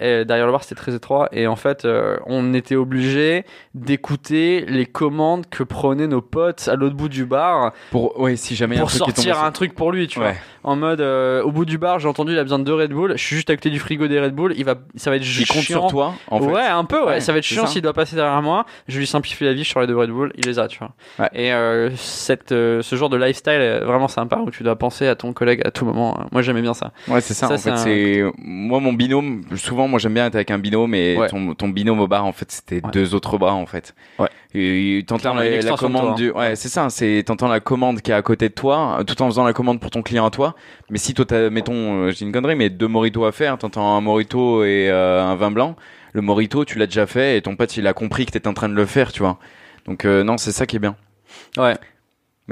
Et derrière le bar, c'était très étroit. Et en fait, euh, on était obligé d'écouter les commandes que prenaient nos potes à l'autre bout du bar Pour, ouais, si jamais il y a un pour truc est tombé sortir un truc pour lui, tu vois. Ouais. En mode, euh, au bout du bar, j'ai entendu, il a besoin de deux Red Bull. Je suis juste à côté du frigo des Red Bull. Il va, ça va être Il chiant. compte sur toi, en fait. Ouais, un peu, ouais. Ouais, ça va être chiant s'il doit passer derrière moi. Je lui simplifie la vie sur les deux Red Bull, il les a, tu vois. Ouais. Et euh, cette, euh, ce genre de lifestyle est vraiment sympa où tu dois penser à ton collègue à tout moment. Moi, j'aimais bien ça. Ouais, c'est ça. Ça, en fait, un- c'est moi mon binôme. Souvent, moi j'aime bien être avec un binôme, et Ouais. ton, ton binôme au bar, en fait, c'était Ouais. deux autres bras, en fait. Ouais. T'entends la, commande toi, hein. du. Ouais, c'est ça. C'est t'entends la commande qui est à côté de toi, euh, tout en faisant la commande pour ton client à toi. Mais si toi, t'as, mettons, euh, j'ai une connerie, mais deux moritos à faire, t'entends un morito et euh, un vin blanc. Le morito, tu l'as déjà fait, et ton pote, il a compris que t'étais en train de le faire, tu vois. Donc euh, non, c'est ça qui est bien. Ouais.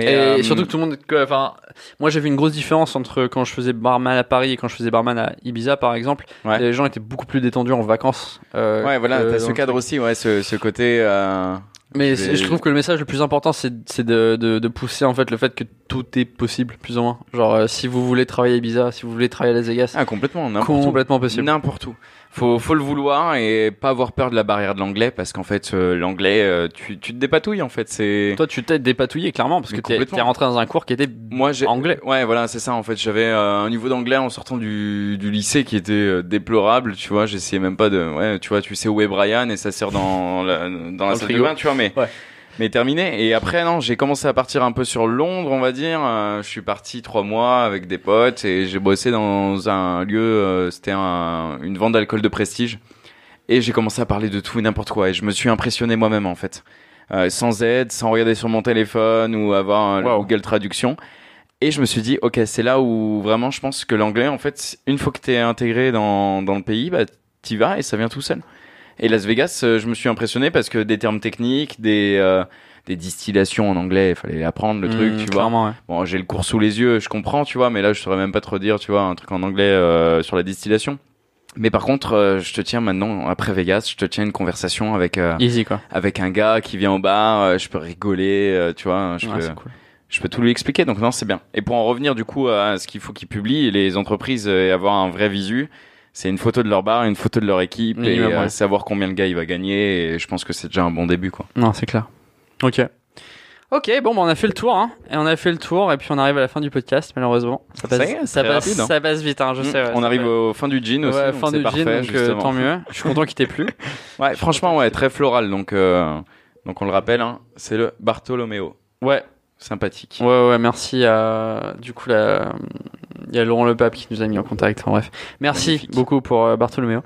Mais et euh, surtout que tout le monde, enfin, moi j'ai vu une grosse différence entre quand je faisais barman à Paris et quand je faisais barman à Ibiza par exemple. Ouais. Les gens étaient beaucoup plus détendus en vacances. euh, Ouais, voilà, t'as ce cadre aussi, ouais, ce, ce côté. Euh... Mais Je trouve que le message le plus important, c'est de, de, de pousser en fait le fait que tout est possible, plus ou moins. Genre, euh, si vous voulez travailler à Ibiza, si vous voulez travailler à Las Vegas, Ah, complètement, n'importe où. complètement possible. N'importe où. Faut, faut le vouloir et pas avoir peur de la barrière de l'anglais parce qu'en fait, euh, l'anglais, euh, tu, tu te dépatouilles en fait. C'est Toi, tu t'es dépatouillé clairement parce Mais que t'es rentré dans un cours qui était moi j'ai anglais. Ouais, voilà, c'est ça en fait. J'avais euh, un niveau d'anglais en sortant du, du lycée qui était euh, déplorable. Tu vois, j'essayais même pas de. Ouais, tu vois, tu sais où est Brian et ça sert dans la, dans la le salle de bain, tu vois, mais. Ouais. Mais terminé. Et après, non, j'ai commencé à partir un peu sur Londres, on va dire. Euh, je suis parti trois mois avec des potes et j'ai bossé dans un lieu, euh, c'était un, une vente d'alcool de prestige. Et j'ai commencé à parler de tout et n'importe quoi. Et je me suis impressionné moi-même, en fait. Euh, sans aide, sans regarder sur mon téléphone ou avoir Wow. Google Traduction. Et je me suis dit, ok, c'est là où vraiment je pense que l'anglais, en fait, une fois que t'es intégré dans, dans le pays, bah, t'y vas et ça vient tout seul. Et Las Vegas, euh, je me suis impressionné parce que des termes techniques, des, euh, des distillations en anglais, il fallait apprendre le truc, Mmh, tu vois. ouais. Bon, j'ai le cours sous les yeux, je comprends, tu vois, mais là, je saurais même pas trop dire, tu vois, un truc en anglais euh, sur la distillation. Mais par contre, euh, je te tiens maintenant, après Vegas, je te tiens une conversation avec, euh, Easy quoi. avec un gars qui vient au bar, euh, je peux rigoler, euh, tu vois, je Ouais, peux, cool. je peux tout lui expliquer, donc non, c'est bien. Et pour en revenir du coup à ce qu'il faut qu'ils publient, les entreprises euh, et avoir un vrai visu, c'est une photo de leur bar, une photo de leur équipe et Minimum, euh, savoir combien le gars il va gagner. Et je pense que c'est déjà un bon début, quoi. Non, c'est clair. Ok. Ok, bon, bah, on a fait le tour, hein. Et on a fait le tour, et puis on arrive à la fin du podcast, malheureusement. Ça passe, Ça ça passe, rapide, hein. ça passe vite, hein, je sais. ouais, On arrive au fin du jean aussi, Ouais, fin c'est du parfait, jean, donc euh, tant mieux. Je suis content qu'il t'ait plu. (laughs) Ouais, franchement, ouais, très floral. Donc, euh, donc on le rappelle, hein, c'est le Bartolomeo. Ouais, Sympathique. ouais, ouais, merci à, du coup, la, il y a Laurent Lepape qui nous a mis en contact, en bref. Merci Magnifique. beaucoup pour euh, Bartholoméo.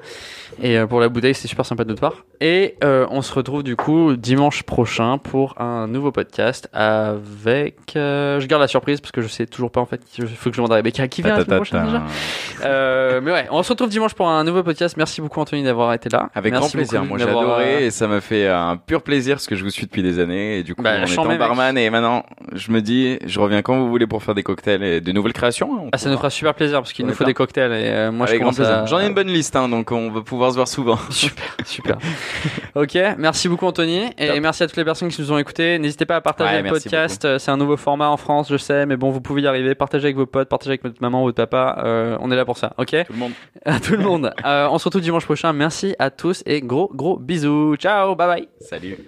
Et euh, pour la bouteille, c'était super sympa de notre part. Et euh, on se retrouve du coup dimanche prochain pour un nouveau podcast avec. euh, je garde la surprise parce que je sais toujours pas en fait. Il faut que je demande à Rebecca qui vient la semaine prochaine déjà. Mais ouais, on se retrouve dimanche pour un nouveau podcast. Merci beaucoup Anthony d'avoir été là. Avec Merci grand plaisir. Moi, j'ai adoré et ça m'a fait un pur plaisir parce que je vous suis depuis des années. Et du coup, Bah, en mec. barman et maintenant, je me dis, je reviens quand vous voulez pour faire des cocktails et de nouvelles créations. hein, on Ah, ça nous fera super plaisir parce qu'il nous faut des cocktails et euh, moi Avec je grand commence plaisir. à... J'en ai une bonne (laughs) liste, hein, donc on va pouvoir se voir souvent. (laughs) Super, super. (laughs) ok, merci beaucoup Anthony et Top. merci à toutes les personnes qui nous ont écoutés. N'hésitez pas à partager Ouais, le podcast. C'est un nouveau format en France, je sais, mais bon, vous pouvez y arriver. Partagez avec vos potes, partagez avec votre maman, votre papa. Euh, on est là pour ça, ok? Tout le monde. À tout le monde. Euh, on se retrouve dimanche prochain. Merci à tous et gros gros bisous. Ciao, bye bye. Salut.